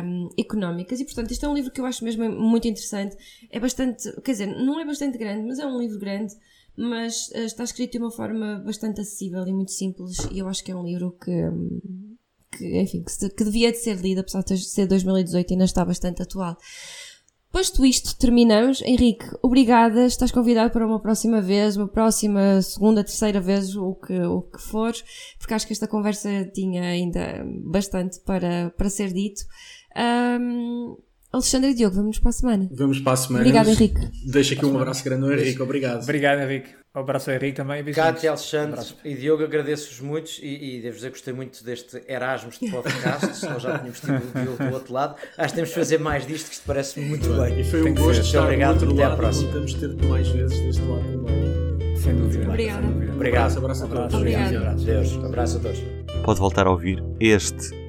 um, económicas. E, portanto, este é um livro que eu acho mesmo muito interessante. É bastante, quer dizer, não é bastante grande, mas é um livro grande, mas uh, está escrito de uma forma bastante acessível e muito simples. E eu acho que é um livro que, que enfim, que, se, que devia de ser lido, apesar de ser 2018 e ainda está bastante atual. Posto isto, terminamos. Henrique, obrigada. Estás convidado para uma próxima vez, uma próxima, segunda, terceira vez, o que, o que for, porque acho que esta conversa tinha ainda bastante para, para ser dito. Um, Alexandre e Diogo, vamos para a semana. Vamos para a semana. Obrigado, Henrique. Deixa aqui um abraço grande ao Henrique. Obrigado. Obrigado, Henrique. Um abraço ao Henrique também. Cátia, Alexandre e Diogo, agradeço-vos muito e, e devo dizer que gostei muito deste Erasmus de podcast. Nós já tínhamos tido o Diogo do outro lado. Acho que temos de fazer mais disto, que isto parece muito bem. E foi um gosto estar obrigado, até. À próxima. Temos de ter mais vezes deste lado também. Sem dúvida. Obrigada. Obrigado. Abraço, abraço a todos. Obrigado. Deus. Abraço a todos. Pode voltar a ouvir este